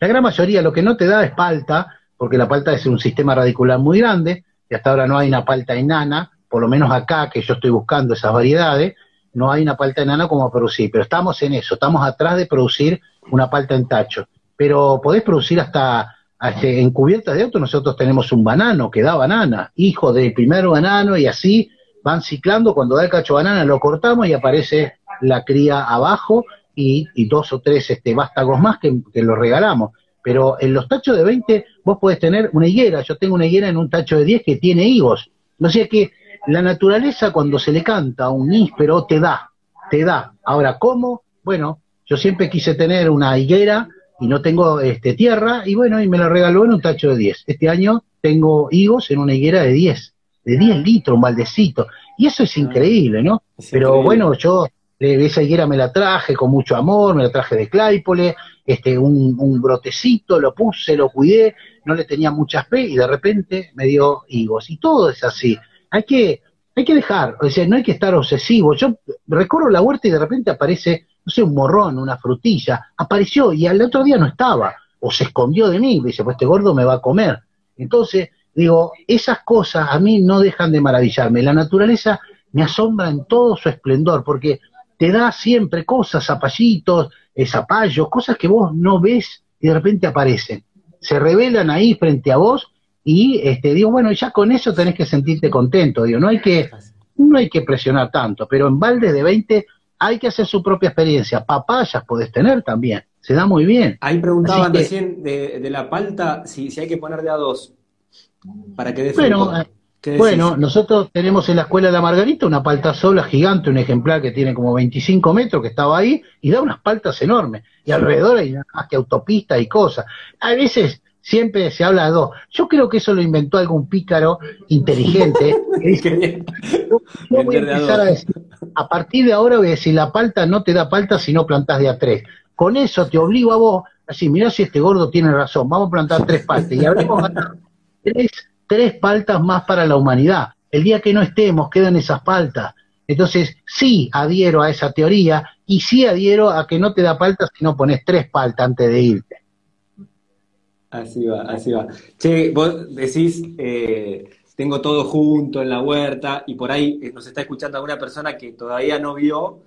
La gran mayoría lo que no te da es palta, porque la palta es un sistema radicular muy grande, y hasta ahora no hay una palta enana, por lo menos acá que yo estoy buscando esas variedades, no hay una palta enana como producir, pero estamos en eso, estamos atrás de producir una palta en tacho. Pero podés producir hasta, en cubiertas de auto, nosotros tenemos un banano que da banana, hijo del primer banano, y así van ciclando, cuando da el cacho banana lo cortamos y aparece la cría abajo y, dos o tres este, vástagos más que, que lo regalamos. Pero en los tachos de 20 vos podés tener una higuera, yo tengo una higuera en un tacho de 10 que tiene higos. No sé que la naturaleza cuando se le canta un níspero te da, te da. Ahora, ¿cómo? Bueno, yo siempre quise tener una higuera y no tengo este, tierra, y bueno, y me la regaló en un tacho de 10. Este año tengo higos en una higuera de 10, de 10 litros, un baldecito, y eso es ah, increíble, ¿no? Pero bueno, yo esa higuera me la traje con mucho amor, me la traje de Claypole, este, un, un brotecito, lo puse, lo cuidé, no le tenía mucha fe, y de repente me dio higos, y todo es así. Hay que, hay que dejar, o sea, no hay que estar obsesivo. Yo recorro la huerta y de repente aparece no sé, un morrón, una frutilla, apareció y al otro día no estaba, o se escondió de mí, dice, pues este gordo me va a comer. Entonces, digo, esas cosas a mí no dejan de maravillarme. La naturaleza me asombra en todo su esplendor, porque te da siempre cosas, zapallitos, eh, zapallos, cosas que vos no ves y de repente aparecen. Se revelan ahí frente a vos y este, digo, bueno, ya con eso tenés que sentirte contento, digo, no hay que, no hay que presionar tanto, pero en balde de 20 hay que hacer su propia experiencia. Papayas podés tener también, se da muy bien. Ahí preguntaban recién de, la palta si, si hay que poner de a dos para que dé Bueno, eh, bueno, nosotros tenemos en la escuela de la Margarita una palta sola gigante, un ejemplar que tiene como 25 metros que estaba ahí y da unas paltas enormes. Y alrededor hay más que autopistas y cosas. A veces siempre se habla de dos. Yo creo que eso lo inventó algún pícaro inteligente. yo, voy a empezar a decir, a partir de ahora voy a decir, la palta no te da palta si no plantas de a tres. Con eso te obligo a vos, así, mira si este gordo tiene razón, vamos a plantar tres paltas. Y habremos tres, tres paltas más para la humanidad. El día que no estemos, quedan esas paltas. Entonces, sí adhiero a esa teoría y sí adhiero a que no te da palta si no pones tres paltas antes de irte. Así va, así va. Che, vos decís, eh, tengo todo junto en la huerta y por ahí nos está escuchando alguna persona que todavía no vio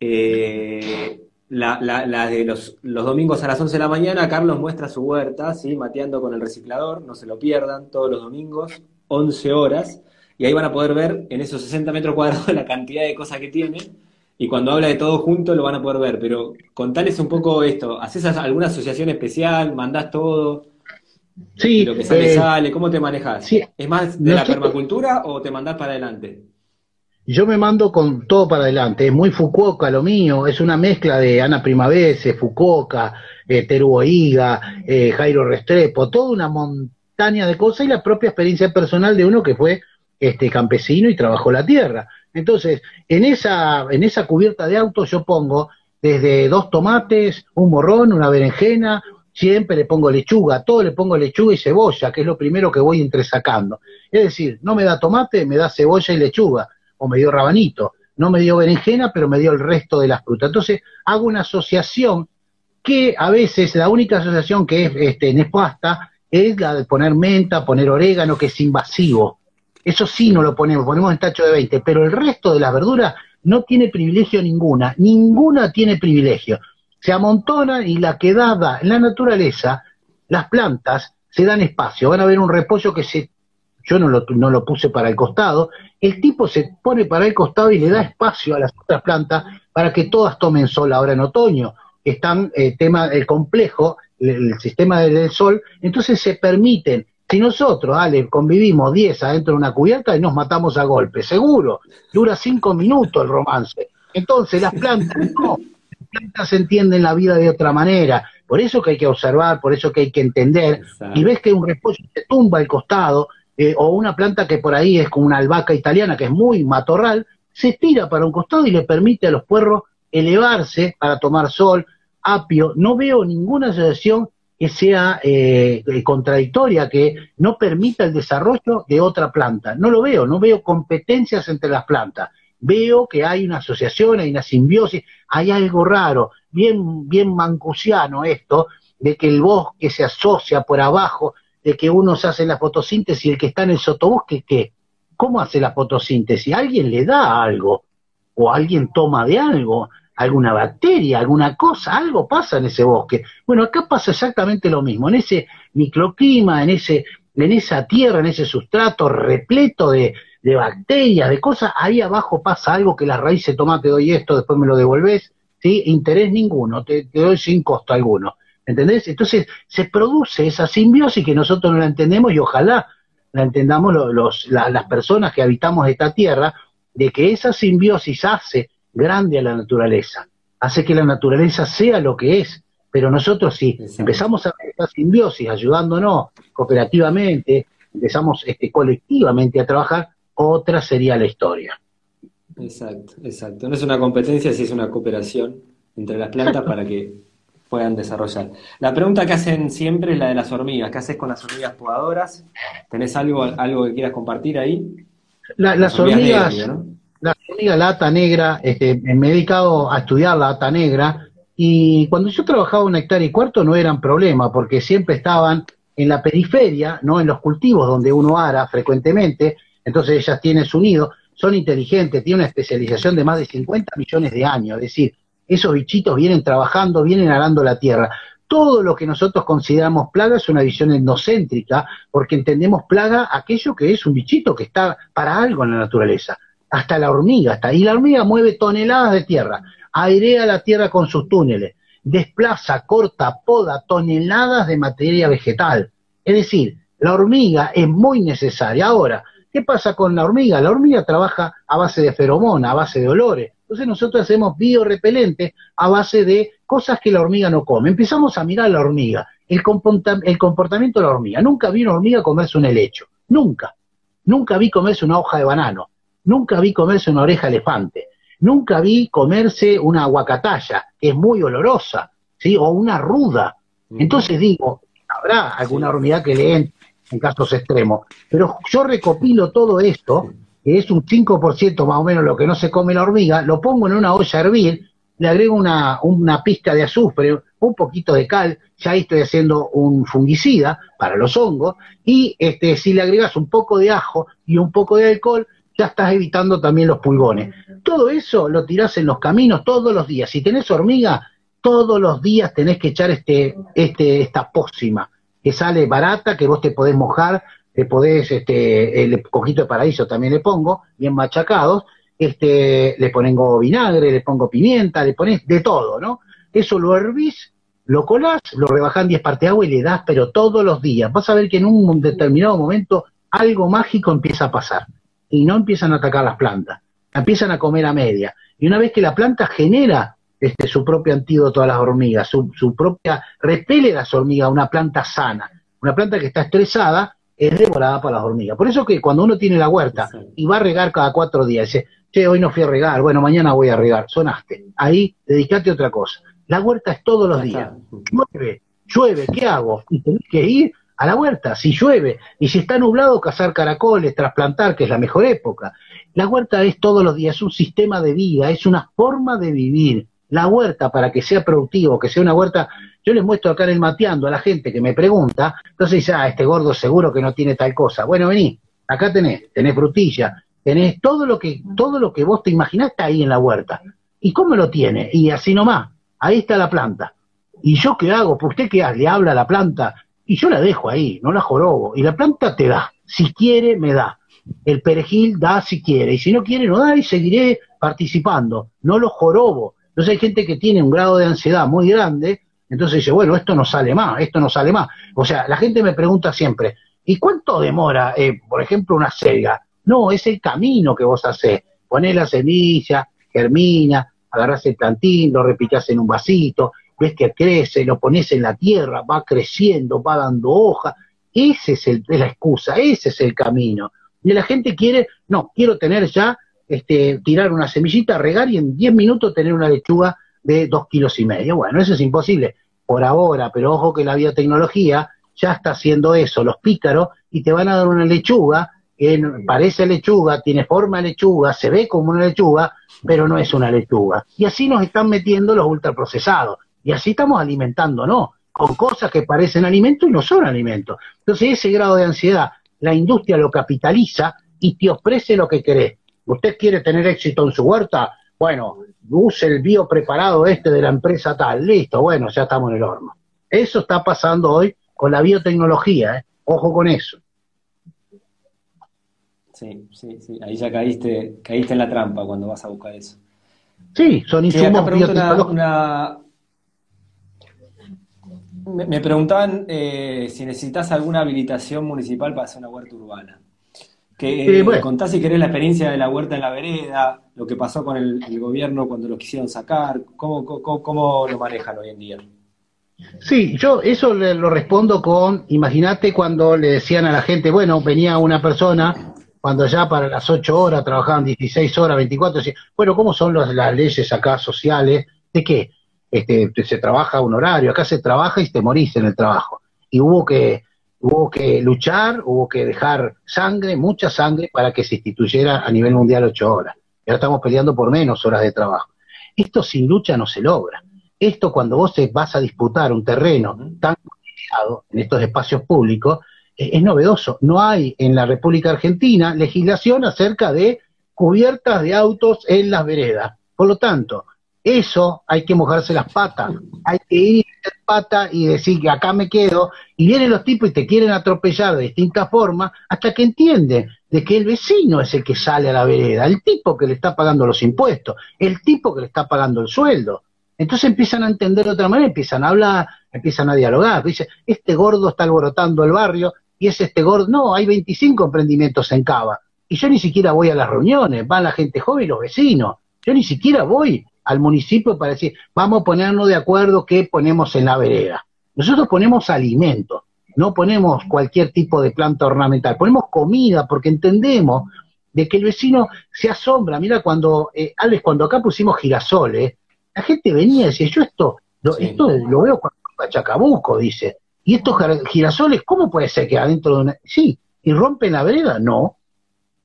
eh, la, la, de los, los, domingos a las 11 de la mañana, Carlos muestra su huerta, ¿sí? mateando con el reciclador, no se lo pierdan, todos los domingos, 11 horas, y ahí van a poder ver en esos 60 metros cuadrados la cantidad de cosas que tiene, y cuando habla de todo junto lo van a poder ver, pero contales un poco esto, ¿haces alguna asociación especial? ¿Mandás todo? Sí. Lo que sale, eh, sale, ¿cómo te manejas? ¿Es más de la permacultura o te mandás para adelante? Yo me mando con todo para adelante. Es muy Fukuoka lo mío, es una mezcla de Ana Primavese, Fukuoka, eh, Teru eh, Jairo Restrepo, toda una montaña de cosas y la propia experiencia personal de uno que fue este campesino y trabajó la tierra. Entonces, en esa, en esa cubierta de auto yo pongo desde dos tomates, un morrón, una berenjena, siempre le pongo lechuga, todo le pongo lechuga y cebolla, que es lo primero que voy entresacando. Es decir, no me da tomate, me da cebolla y lechuga o me dio rabanito, no me dio berenjena, pero me dio el resto de las frutas. Entonces hago una asociación que a veces la única asociación que es este, en pasta es la de poner menta, poner orégano, que es invasivo. Eso sí no lo ponemos, ponemos en tacho de 20, pero el resto de las verduras no tiene privilegio ninguna, ninguna tiene privilegio. Se amontonan y la quedada en la naturaleza, las plantas se dan espacio. Van a ver un repollo que se yo no lo, no lo puse para el costado, el tipo se pone para el costado y le da espacio a las otras plantas para que todas tomen sol ahora en otoño. Están eh, tema el complejo, el, sistema del, sol, entonces se permiten. Si nosotros, Ale, convivimos 10 adentro de una cubierta y nos matamos a golpe, seguro, dura 5 minutos el romance. Entonces las plantas no, las plantas entienden la vida de otra manera. Por eso que hay que observar, por eso que hay que entender. Y ves que un repollo se tumba al costado, eh, o una planta que por ahí es como una albahaca italiana, que es muy matorral, se estira para un costado y le permite a los puerros elevarse para tomar sol, apio. No veo ninguna asociación que sea eh, contradictoria, que no permita el desarrollo de otra planta. No lo veo, no veo competencias entre las plantas. Veo que hay una asociación, hay una simbiosis, hay algo raro, bien, bien mancusiano esto, de que el bosque se asocia por abajo de que uno se hace la fotosíntesis y el que está en el sotobosque, ¿qué? ¿Cómo hace la fotosíntesis? Alguien le da algo, o alguien toma de algo, alguna bacteria, alguna cosa, algo pasa en ese bosque. Bueno, acá pasa exactamente lo mismo, en ese microclima, en ese, en esa tierra, en ese sustrato repleto de, de bacterias, de cosas, ahí abajo pasa algo que la raíz se toma, te doy esto, después me lo devolvés, ¿sí? Interés ninguno, te, te doy sin costo alguno. ¿Entendés? Entonces se produce esa simbiosis que nosotros no la entendemos y ojalá la entendamos los, las personas que habitamos esta tierra, de que esa simbiosis hace grande a la naturaleza, hace que la naturaleza sea lo que es. Pero nosotros si empezamos a ver esta simbiosis ayudándonos cooperativamente, empezamos este, colectivamente a trabajar, otra sería la historia. Exacto, exacto. No es una competencia, si es una cooperación entre las plantas para que puedan desarrollar. La pregunta que hacen siempre es la de las hormigas. ¿Qué haces con las hormigas podadoras? ¿Tenés algo, algo que quieras compartir ahí? las, hormigas, la hormiga lata negra, este, me he dedicado a estudiar la ata negra y cuando yo trabajaba un hectárea y cuarto no eran problema porque siempre estaban en la periferia, no en los cultivos donde uno ara frecuentemente, entonces ellas tienen su nido, son inteligentes, tienen una especialización de más de 50 millones de años, es decir, esos bichitos vienen trabajando, vienen arando la tierra. Todo lo que nosotros consideramos plaga es una visión endocéntrica, porque entendemos plaga aquello que es un bichito que está para algo en la naturaleza. Hasta la hormiga está. Y la hormiga mueve toneladas de tierra, airea la tierra con sus túneles, desplaza, corta, poda toneladas de materia vegetal. Es decir, la hormiga es muy necesaria. Ahora, ¿qué pasa con la hormiga? La hormiga trabaja a base de feromona, a base de olores. Entonces nosotros hacemos biorepelente a base de cosas que la hormiga no come. Empezamos a mirar a la hormiga, el, comportamiento de la hormiga. Nunca vi una hormiga comerse un helecho, nunca. Nunca vi comerse una hoja de banano, nunca vi comerse una oreja de elefante, nunca vi comerse una aguacatalla, que es muy olorosa, ¿sí? o una ruda. Entonces digo, habrá alguna hormiga que le entre en casos extremos, pero yo recopilo todo esto es un 5% más o menos lo que no se come la hormiga, lo pongo en una olla a hervir le agrego una, una de azufre, un poquito de cal, ya ahí estoy haciendo un fungicida para los hongos, y este, si le agregas un poco de ajo y un poco de alcohol, ya estás evitando también los pulgones. Todo eso lo tirás en los caminos todos los días. Si tenés hormiga, todos los días tenés que echar este, este, esta pócima, que sale barata, que vos te podés mojar, te podés, este, el poquito de paraíso también le pongo, bien machacados, este, le pongo vinagre, le pongo pimienta, le pones de todo, ¿no? Eso lo hervís, lo colás, lo rebajás en 10 partes de agua y le das, pero todos los días. Vas a ver que en un determinado momento algo mágico empieza a pasar y no empiezan a atacar las plantas, empiezan a comer a media. Y una vez que la planta genera este, su propio antídoto a las hormigas, su, su propia, repele las hormigas, una planta sana, una planta que está estresada, es devorada por las hormigas. Por eso que cuando uno tiene la huerta y va a regar cada cuatro días, dice, che, hoy no fui a regar, bueno, mañana voy a regar, sonaste. Ahí, dedicate a otra cosa. La huerta es todos los días. Llueve, llueve, ¿qué hago? Y tenés que ir a la huerta, si llueve, y si está nublado, cazar caracoles, trasplantar, que es la mejor época. La huerta es todos los días, es un sistema de vida, es una forma de vivir. La huerta, para que sea productivo, que sea una huerta, yo les muestro acá en el mateando a la gente que me pregunta, entonces dice, ah, este gordo seguro que no tiene tal cosa. Bueno, vení, acá tenés, tenés frutilla, tenés todo lo que, todo lo que vos te imaginaste ahí en la huerta. ¿Y cómo lo tiene? Y así nomás, ahí está la planta. ¿Y yo qué hago? Pues usted qué hace? le habla a la planta, y yo la dejo ahí, no la jorobo. Y la planta te da. Si quiere, me da. El perejil da si quiere. Y si no quiere, no da y seguiré participando. No lo jorobo. Entonces hay gente que tiene un grado de ansiedad muy grande. Entonces dice, bueno, esto no sale más, esto no sale más. O sea, la gente me pregunta siempre, ¿y cuánto demora, eh, por ejemplo, una selga? No, es el camino que vos hacés. Ponés la semilla, germina, agarrás el plantín, lo repicás en un vasito, ves que crece, lo pones en la tierra, va creciendo, va dando hoja. Ese es, el, es la excusa, ese es el camino. Y la gente quiere, no, quiero tener ya, este, tirar una semillita, regar y en 10 minutos tener una lechuga de 2 kilos y medio. Bueno, eso es imposible por ahora, pero ojo que la biotecnología ya está haciendo eso, los pícaros, y te van a dar una lechuga que parece lechuga, tiene forma lechuga, se ve como una lechuga, pero no es una lechuga. Y así nos están metiendo los ultraprocesados. Y así estamos alimentando, ¿no? Con cosas que parecen alimentos y no son alimentos. Entonces ese grado de ansiedad, la industria lo capitaliza y te ofrece lo que querés. ¿Usted quiere tener éxito en su huerta? Bueno, use el bio preparado este de la empresa tal. Listo, bueno, ya estamos en el horno. Eso está pasando hoy con la biotecnología, ¿eh? Ojo con eso. Sí, sí, sí. Ahí ya caíste, caíste en la trampa cuando vas a buscar eso. Sí, son insumos biotecnológicos. Me, preguntaban eh, si necesitas alguna habilitación municipal para hacer una huerta urbana. Que, eh, contás si querés la experiencia de la huerta en la vereda, lo que pasó con el, gobierno cuando lo quisieron sacar, cómo, cómo, lo manejan hoy en día. Sí, yo eso lo respondo con, imagínate cuando le decían a la gente, bueno, venía una persona, cuando ya para las 8 horas trabajaban 16 horas, 24, bueno, ¿cómo son las leyes acá sociales? ¿De qué? este, se trabaja un horario, acá se trabaja y te morís en el trabajo. Y hubo que, hubo que luchar, hubo que dejar sangre, mucha sangre, para que se instituyera a nivel mundial ocho horas. Y ahora estamos peleando por menos horas de trabajo. Esto sin lucha no se logra. Esto cuando vos vas a disputar un terreno tan complicado en estos espacios públicos, es novedoso. No hay en la República Argentina legislación acerca de cubiertas de autos en las veredas. Por lo tanto, eso hay que mojarse las patas, hay que ir pata y decir que acá me quedo, y vienen los tipos y te quieren atropellar de distintas formas, hasta que entienden de que el vecino es el que sale a la vereda, el tipo que le está pagando los impuestos, el tipo que le está pagando el sueldo. Entonces empiezan a entender de otra manera, empiezan a hablar, empiezan a dialogar, dice, este gordo está alborotando el barrio, y es este gordo, no, hay 25 emprendimientos en Cava, y yo ni siquiera voy a las reuniones, van la gente joven y los vecinos, yo ni siquiera voy al municipio para decir, vamos a ponernos de acuerdo qué ponemos en la vereda. Nosotros ponemos alimento, no ponemos cualquier tipo de planta ornamental, ponemos comida porque entendemos de que el vecino se asombra. Mira, cuando, eh, Alex, cuando acá pusimos girasoles, la gente venía y decía, yo esto, lo, esto lo veo cuando a Chacabuco, dice. Y estos girasoles, ¿cómo puede ser que adentro de una... Sí, ¿y rompen la vereda? No.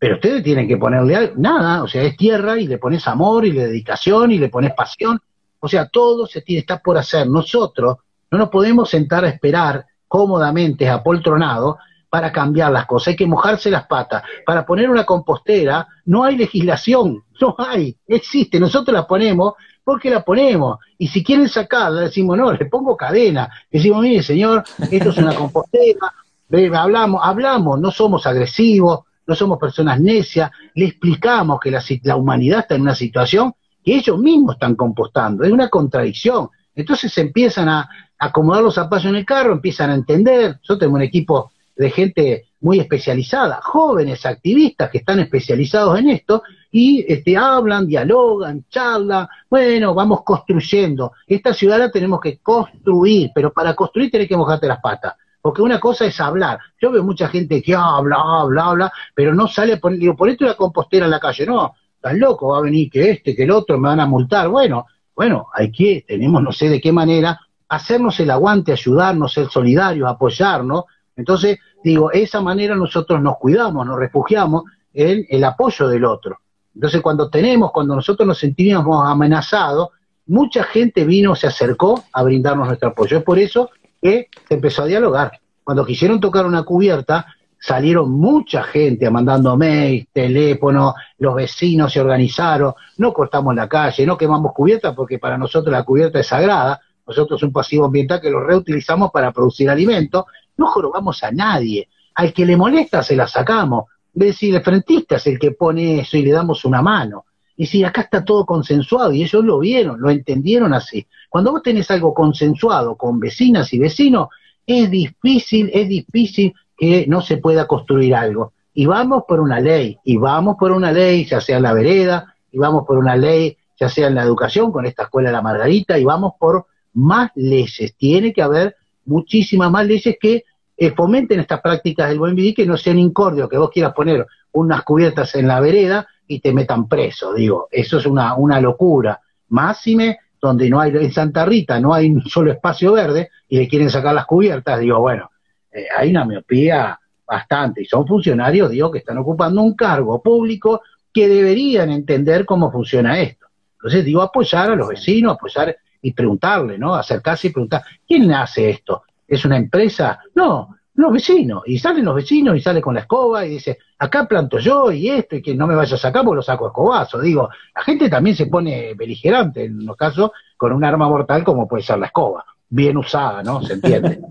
Pero ustedes tienen que ponerle nada, o sea, es tierra y le pones amor y le dedicación y le pones pasión O sea, todo se tiene, está por hacer. Nosotros no nos podemos sentar a esperar cómodamente, apoltronado, para cambiar las cosas. Hay que mojarse las patas. Para poner una compostera no hay legislación, no hay, existe. Nosotros la ponemos porque la ponemos. Y si quieren sacarla, decimos, no, le pongo cadena. Decimos, mire, señor, esto es una compostera. Hablamos, hablamos, no somos agresivos, no somos personas necias, le explicamos que la, humanidad está en una situación que ellos mismos están compostando, es una contradicción. Entonces empiezan a acomodar los zapatos en el carro, empiezan a entender. Yo tengo un equipo de gente muy especializada, jóvenes activistas que están especializados en esto y este, hablan, dialogan, charlan, bueno, vamos construyendo. Esta ciudad la tenemos que construir, pero para construir tenés que mojarte las patas. Porque una cosa es hablar. Yo veo mucha gente que habla, habla, habla, pero no sale, por, digo, ponete una compostera en la calle. No, estás loco, va a venir que este, que el otro, me van a multar. Bueno, bueno, hay que, tenemos, no sé de qué manera, hacernos el aguante, ayudarnos, ser solidarios, apoyarnos. Entonces, digo, esa manera nosotros nos cuidamos, nos refugiamos en el apoyo del otro. Entonces, cuando tenemos, cuando nosotros nos sentíamos amenazados, mucha gente vino, se acercó a brindarnos nuestro apoyo. Es por eso que se empezó a dialogar. Cuando quisieron tocar una cubierta, salieron mucha gente mandando mails, teléfonos, los vecinos se organizaron, no cortamos la calle, no quemamos cubierta porque para nosotros la cubierta es sagrada, nosotros un pasivo ambiental que lo reutilizamos para producir alimentos, no jorobamos a nadie, al que le molesta se la sacamos, es decir, el frentista es el que pone eso y le damos una mano. Y si acá está todo consensuado y ellos lo vieron, lo entendieron así. Cuando vos tenés algo consensuado con vecinas y vecinos, es difícil, es difícil que no se pueda construir algo. Y vamos por una ley, y vamos por una ley, ya sea en la vereda, y vamos por una ley, ya sea en la educación, con esta escuela la Margarita, y vamos por más leyes. Tiene que haber muchísimas más leyes que eh, fomenten estas prácticas del buen vivir, que no sean incordios, que vos quieras poner unas cubiertas en la vereda y te metan preso, digo, eso es una, una locura. Máxime, donde no hay, en Santa Rita no hay un solo espacio verde y le quieren sacar las cubiertas, digo, bueno, eh, hay una miopía bastante, y son funcionarios, digo, que están ocupando un cargo público que deberían entender cómo funciona esto. Entonces, digo, apoyar a los vecinos, apoyar y preguntarle, ¿no? Acercarse y preguntar, ¿quién hace esto? ¿Es una empresa? No, los vecinos, y salen los vecinos y sale con la escoba y dice, acá planto yo y esto, y que no me vaya a sacar porque lo saco a escobazo. Digo, la gente también se pone beligerante en los casos con un arma mortal como puede ser la escoba, bien usada, ¿no? ¿Se entiende?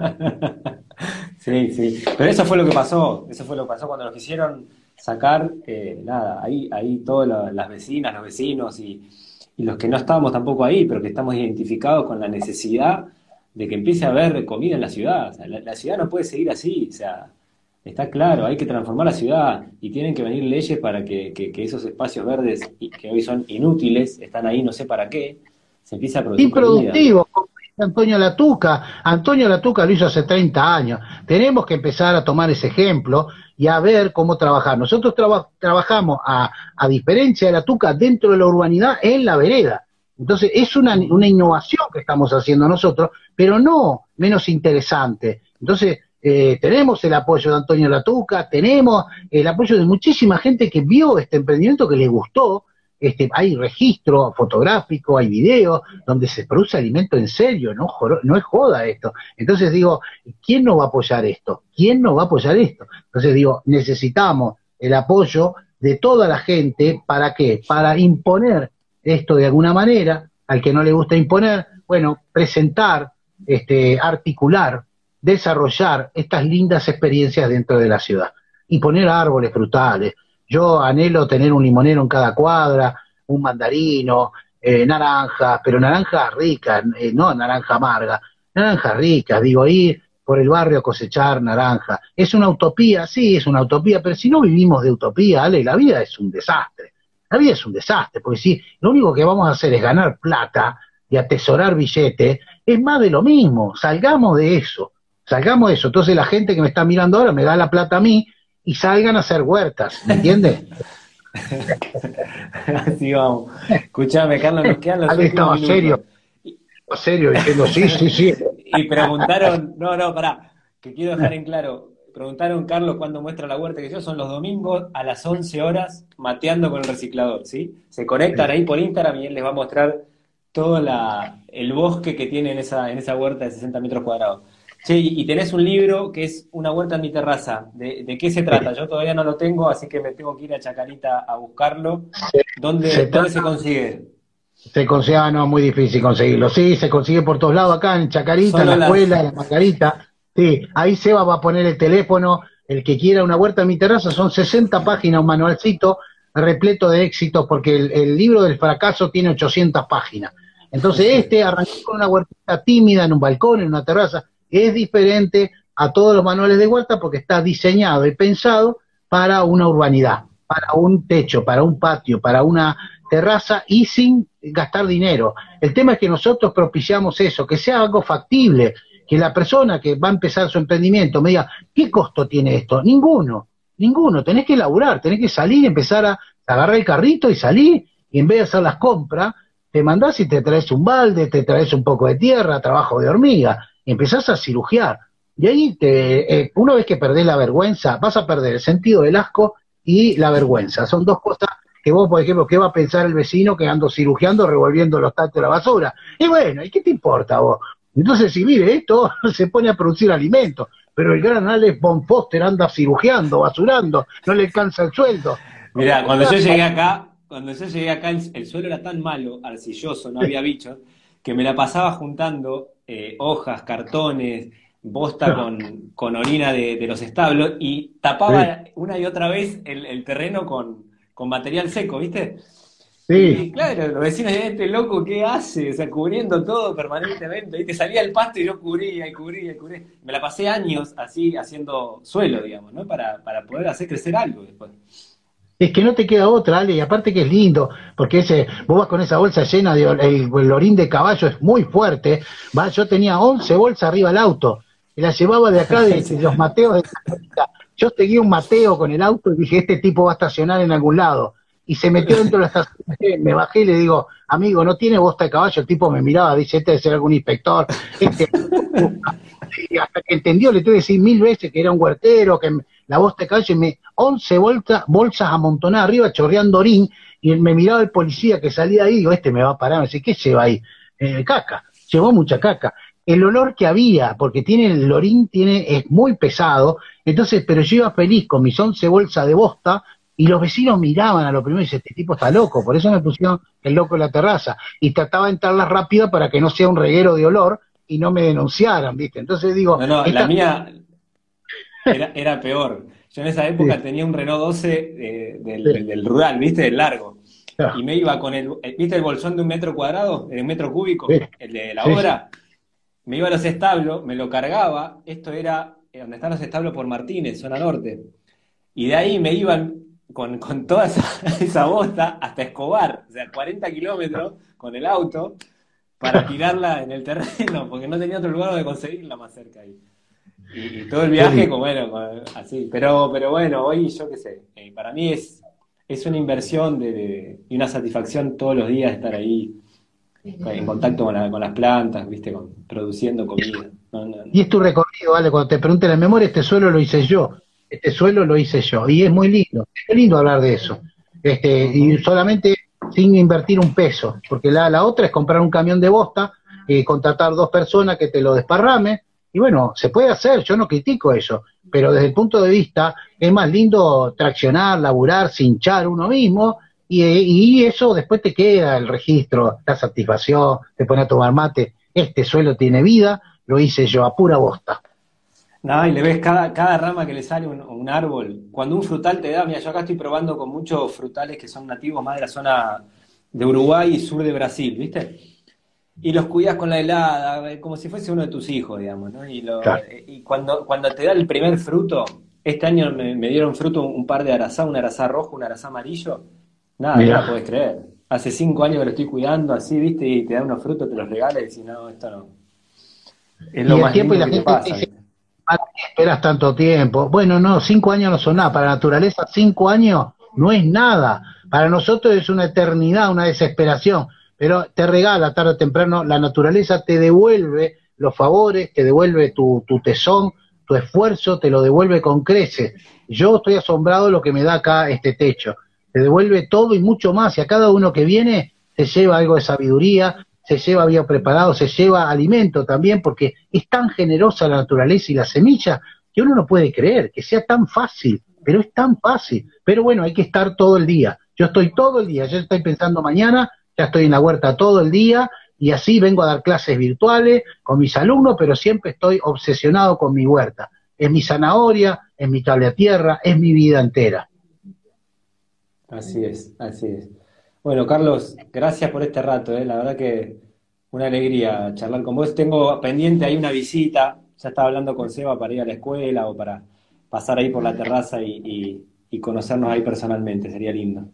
sí, sí, pero eso fue lo que pasó, eso fue lo que pasó cuando nos quisieron sacar, eh, nada, ahí, ahí todas las vecinas, los vecinos y los que no estábamos tampoco ahí, pero que estamos identificados con la necesidad de que empiece a haber comida en la ciudad. la, ciudad no puede seguir así, o sea, está claro, hay que transformar la ciudad y tienen que venir leyes para que, esos espacios verdes que hoy son inútiles, están ahí no sé para qué, se empiece a producir. Improductivo, Antonio Latuca. Antonio Latuca lo hizo hace 30 años. Tenemos que empezar a tomar ese ejemplo y a ver cómo trabajar. Nosotros trabajamos, a, a diferencia de Latuca, dentro de la urbanidad, en la vereda. Entonces, es una, una innovación que estamos haciendo nosotros, pero no menos interesante. Entonces, eh, tenemos el apoyo de Antonio Latuca, tenemos el apoyo de muchísima gente que vio este emprendimiento, que le gustó. Este, hay registro fotográfico, hay videos donde se produce alimento en serio, no, no es joda esto. Entonces digo, ¿quién no va a apoyar esto? ¿Quién no va a apoyar esto? Entonces digo, necesitamos el apoyo de toda la gente, ¿para qué? Para imponer esto de alguna manera, al que no le gusta imponer, bueno, presentar, este, articular, desarrollar estas lindas experiencias dentro de la ciudad y poner árboles frutales. Yo anhelo tener un limonero en cada cuadra, un mandarino, eh, naranjas, pero naranjas ricas, eh, no naranja amarga, naranjas ricas, digo, ir por el barrio a cosechar naranja. ¿Es una utopía? Sí, es una utopía, pero si no vivimos de utopía, la vida es un desastre. La vida es un desastre, porque si lo único que vamos a hacer es ganar plata y atesorar billetes, es más de lo mismo. Salgamos de eso, salgamos de eso. Entonces la gente que me está mirando ahora me da la plata a mí y salgan a hacer huertas, ¿me entiendes? Así vamos. Escuchame, Carlos, nos quedan los estaba serio, serio, diciendo sí, sí, sí. Y preguntaron, no, no, pará, que quiero dejar en claro, preguntaron, Carlos, cuándo muestra la huerta que yo, son los domingos a las 11 horas mateando con el reciclador, ¿sí? Se conectan ahí por Instagram y él les va a mostrar todo el bosque que tiene en esa, en esa huerta de 60 metros cuadrados. Che, y tenés un libro que es Una huerta en mi terraza. ¿De, qué se trata? Yo todavía no lo tengo, así que me tengo que ir a Chacarita a buscarlo. ¿Dónde se, consigue? Se consigue, ah, no, muy difícil conseguirlo. Sí, se consigue por todos lados, acá en Chacarita, en la escuela, en la Margarita. Sí, ahí Seba va a poner el teléfono. El que quiera una huerta en mi terraza, son 60 páginas, un manualcito repleto de éxitos, porque el, el libro del fracaso tiene 800 páginas. Entonces, este arrancó con una huerta tímida en un balcón, en una terraza es diferente a todos los manuales de huerta porque está diseñado y pensado para una urbanidad, para un techo, para un patio, para una terraza y sin gastar dinero. El tema es que nosotros propiciamos eso, que sea algo factible, que la persona que va a empezar su emprendimiento me diga, ¿qué costo tiene esto? Ninguno, ninguno. Tenés que laburar, tenés que salir, empezar a agarrar el carrito y salir, y en vez de hacer las compras, te mandás y te traes un balde, te traes un poco de tierra, trabajo de hormiga empezás a cirugiar. Y ahí, te, eh, una vez que perdés la vergüenza, vas a perder el sentido del asco y la vergüenza. Son dos cosas que vos, por ejemplo, ¿qué va a pensar el vecino que ando cirugiando, revolviendo los tactos de la basura? Y bueno, ¿y qué te importa vos? Entonces, si mire, esto se pone a producir alimentos, pero el gran Alex Von Foster anda cirugiando, basurando, no le alcanza el sueldo. Mira, cuando yo llegué acá, cuando yo llegué acá, el, suelo era tan malo, arcilloso, no había bichos, que me la pasaba juntando eh, hojas, cartones, bosta con, orina de, los establos y tapaba una y otra vez el, terreno con, material seco, ¿viste? Sí. Y claro, los vecinos decían, este loco, ¿qué hace? O sea, cubriendo todo permanentemente, ¿viste? Salía el pasto y yo cubría y cubría y cubría. Me la pasé años así haciendo suelo, digamos, ¿no? Para, para poder hacer crecer algo después es que no te queda otra, Ale, y aparte que es lindo, porque ese, vos vas con esa bolsa llena de el, orín de caballo es muy fuerte, va, yo tenía 11 bolsas arriba del auto, y las llevaba de acá de, los Mateos de yo seguí un Mateo con el auto y dije, este tipo va a estacionar en algún lado, y se metió dentro de la estación, me bajé y le digo, amigo, no tiene bosta de caballo, el tipo me miraba, dice, este debe ser algún inspector, este, y hasta que entendió, le tuve que decir mil veces que era un huertero, que la voz de calle, me, 11 bolsas amontonadas arriba, chorreando orín, y me miraba el policía que salía ahí, digo, este me va a parar, me dice, ¿qué lleva ahí? Eh, caca, llevó mucha caca. El olor que había, porque tiene el orín tiene, es muy pesado, entonces, pero yo iba feliz con mis 11 bolsas de bosta, y los vecinos miraban a lo primero y dicen, este tipo está loco, por eso me pusieron el loco en la terraza, y trataba de entrarlas rápido para que no sea un reguero de olor y no me denunciaran, ¿viste? Entonces digo... No, no, la mía, era, era peor. Yo en esa época tenía un Renault 12 eh, del, rural, ¿viste? Del largo. Y me iba con el, eh, ¿viste el bolsón de un metro cuadrado? De un metro cúbico, el de la obra. Me iba a los establos, me lo cargaba. Esto era eh, donde están los establos por Martínez, zona norte. Y de ahí me iban con, toda esa, esa bosta hasta Escobar, o sea, 40 kilómetros con el auto para tirarla en el terreno, porque no tenía otro lugar donde conseguirla más cerca ahí. Y, todo el viaje, como, bueno, así. Pero, pero bueno, hoy yo qué sé, eh, para mí es, es una inversión de, y una satisfacción todos los días estar ahí en contacto con, las plantas, viste, con, produciendo comida. Y es tu recorrido, ¿vale? Cuando te pregunten la memoria, este suelo lo hice yo, este suelo lo hice yo. Y es muy lindo, es lindo hablar de eso. Este, y solamente sin invertir un peso, porque la, la otra es comprar un camión de bosta, y contratar dos personas que te lo desparrame, y bueno, se puede hacer, yo no critico eso, pero desde el punto de vista es más lindo traccionar, laburar, cinchar uno mismo, y, eso después te queda el registro, la satisfacción, te pone a tomar mate, este suelo tiene vida, lo hice yo a pura bosta. No, y le ves cada, cada rama que le sale un, un, árbol. Cuando un frutal te da, mira, yo acá estoy probando con muchos frutales que son nativos más de la zona de Uruguay y sur de Brasil, ¿viste? y los cuidas con la helada, eh, como si fuese uno de tus hijos, digamos, ¿no? Y, eh, y cuando, cuando te da el primer fruto, este año me, dieron fruto un par de arazá, un arazá rojo, un arazá amarillo, nada, no la podés creer. Hace cinco años que lo estoy cuidando así, viste, y te da unos frutos, te los regalas y no, esto no. Es lo más tiempo y la gente pasa, dice, esperas tanto tiempo? Bueno, no, cinco años no son nada. Para la naturaleza, cinco años no es nada. Para nosotros es una eternidad, una desesperación pero te regala tarde o temprano, la naturaleza te devuelve los favores, te devuelve tu, tu tesón, tu esfuerzo, te lo devuelve con creces. Yo estoy asombrado de lo que me da acá este techo. Te devuelve todo y mucho más, y a cada uno que viene se lleva algo de sabiduría, se lleva bien preparado, se lleva alimento también, porque es tan generosa la naturaleza y la semilla que uno no puede creer que sea tan fácil, pero es tan fácil. Pero bueno, hay que estar todo el día. Yo estoy todo el día, yo estoy pensando mañana, ya estoy en la huerta todo el día y así vengo a dar clases virtuales con mis alumnos, pero siempre estoy obsesionado con mi huerta. Es mi zanahoria, es mi cable a tierra, es mi vida entera. Así es, así es. Bueno, Carlos, gracias por este rato, ¿eh? la verdad que una alegría charlar con vos. Tengo pendiente ahí una visita, ya estaba hablando con Seba para ir a la escuela o para pasar ahí por la terraza y, conocernos ahí personalmente, sería lindo.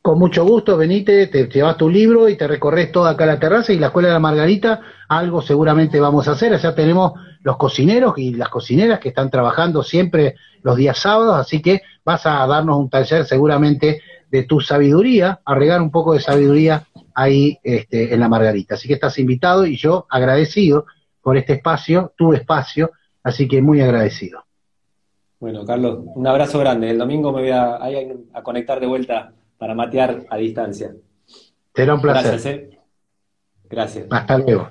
Con mucho gusto, venite, te llevas tu libro y te recorres toda acá la terraza y la Escuela de la Margarita, algo seguramente vamos a hacer. Allá tenemos los cocineros y las cocineras que están trabajando siempre los días sábados, así que vas a darnos un taller seguramente de tu sabiduría, a regar un poco de sabiduría ahí este, en la Margarita. Así que estás invitado y yo agradecido por este espacio, tu espacio, así que muy agradecido. Bueno, Carlos, un abrazo grande. El domingo me voy a, a conectar de vuelta para matear a distancia. Será un placer. Gracias. ¿eh? Gracias. Hasta luego.